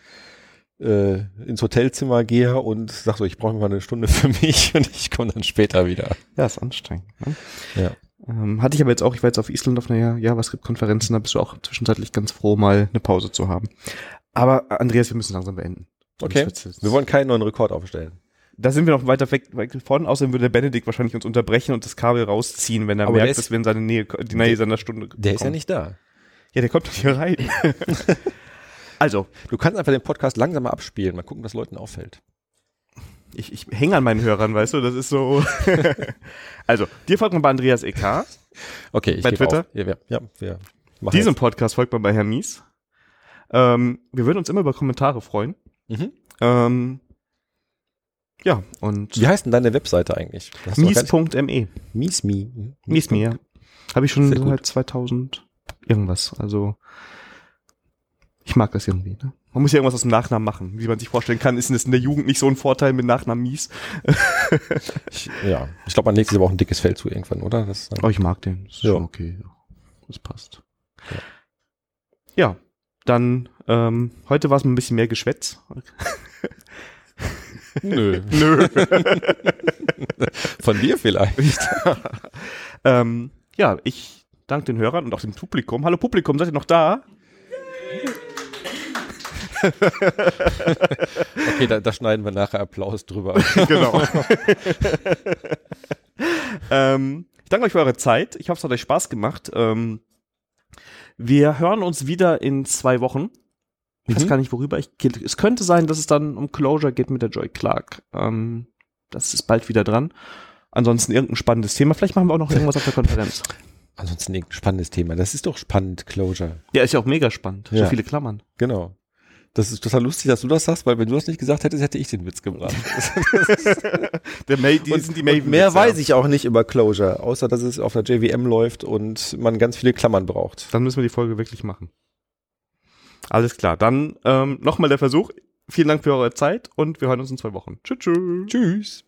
äh, ins Hotelzimmer gehe und sag so, ich brauche mal eine Stunde [laughs] für mich und ich komme dann später wieder. Ja, ist anstrengend. Ne? Ja. Ähm, hatte ich aber jetzt auch, ich war jetzt auf Island auf einer JavaScript-Konferenz, da bist du auch zwischenzeitlich ganz froh, mal eine Pause zu haben. Aber Andreas, wir müssen langsam beenden. Okay. Wir wollen keinen neuen Rekord aufstellen. Da sind wir noch weiter weg, weg von, außerdem würde der Benedikt wahrscheinlich uns unterbrechen und das Kabel rausziehen, wenn er Aber merkt, ist- dass wir in seine Nähe, die Nähe seiner Stunde Der ist ja kommen. nicht da. Ja, der kommt doch hier rein. [laughs] also, Du kannst einfach den Podcast langsamer abspielen, mal gucken, was Leuten auffällt. ich, ich hänge an meinen Hörern, weißt du, das ist so. [laughs] also, dir folgt man bei Andreas EK. Okay, ich Bei Twitter? Ja, wir, ja, machen Diesem jetzt. Podcast folgt man bei Herr Mies. Ähm, wir würden uns immer über Kommentare freuen. Mhm. Ähm, ja, und Wie heißt denn deine Webseite eigentlich? Mies.me. Mies, mi. Mhm. Mies mir. Habe ich schon seit 2000 irgendwas. Also ich mag das irgendwie. Ne? Man muss ja irgendwas aus dem Nachnamen machen. Wie man sich vorstellen kann, ist es in der Jugend nicht so ein Vorteil mit Nachnamen mies. [laughs] Ich, ja, ich glaube, man legt sich aber auch ein dickes Fell zu irgendwann, oder? Das, Aber ich mag den. Das ist Ja. schon okay. Das passt. Ja, dann ähm, heute war es ein bisschen mehr Geschwätz. [laughs] nö. [laughs] Nö. Von dir vielleicht. ähm, ja, ich danke den Hörern und auch dem Publikum. Hallo Publikum, seid ihr noch da? [laughs] Okay, da, da schneiden wir nachher Applaus drüber. [laughs] genau. ähm, ich danke euch für eure Zeit. Ich hoffe, es hat euch Spaß gemacht. Ähm, wir hören uns wieder in zwei Wochen. Ich weiß Mhm. gar nicht, worüber ich. Es könnte sein, dass es dann um Closure geht mit der Joy Clark. Ähm, das ist bald wieder dran. Ansonsten irgendein spannendes Thema. Vielleicht machen wir auch noch irgendwas auf der Konferenz. Ansonsten irgendein spannendes Thema. Das ist doch spannend, Closure. Ja, ist ja auch mega spannend. So Ja. viele Klammern. Genau. Das ist total lustig, dass du das sagst, weil wenn du das nicht gesagt hättest, hätte ich den Witz gebracht. [laughs] Der May, die Und, sind die Maven. mehr weiß ich auch nicht über Closure, außer dass es auf der JVM läuft und man ganz viele Klammern braucht. Dann müssen wir die Folge wirklich machen. Alles klar. Dann ähm, nochmal der Versuch. Vielen Dank für eure Zeit und wir hören uns in zwei Wochen. Tschüss. tschüss. Tschüss.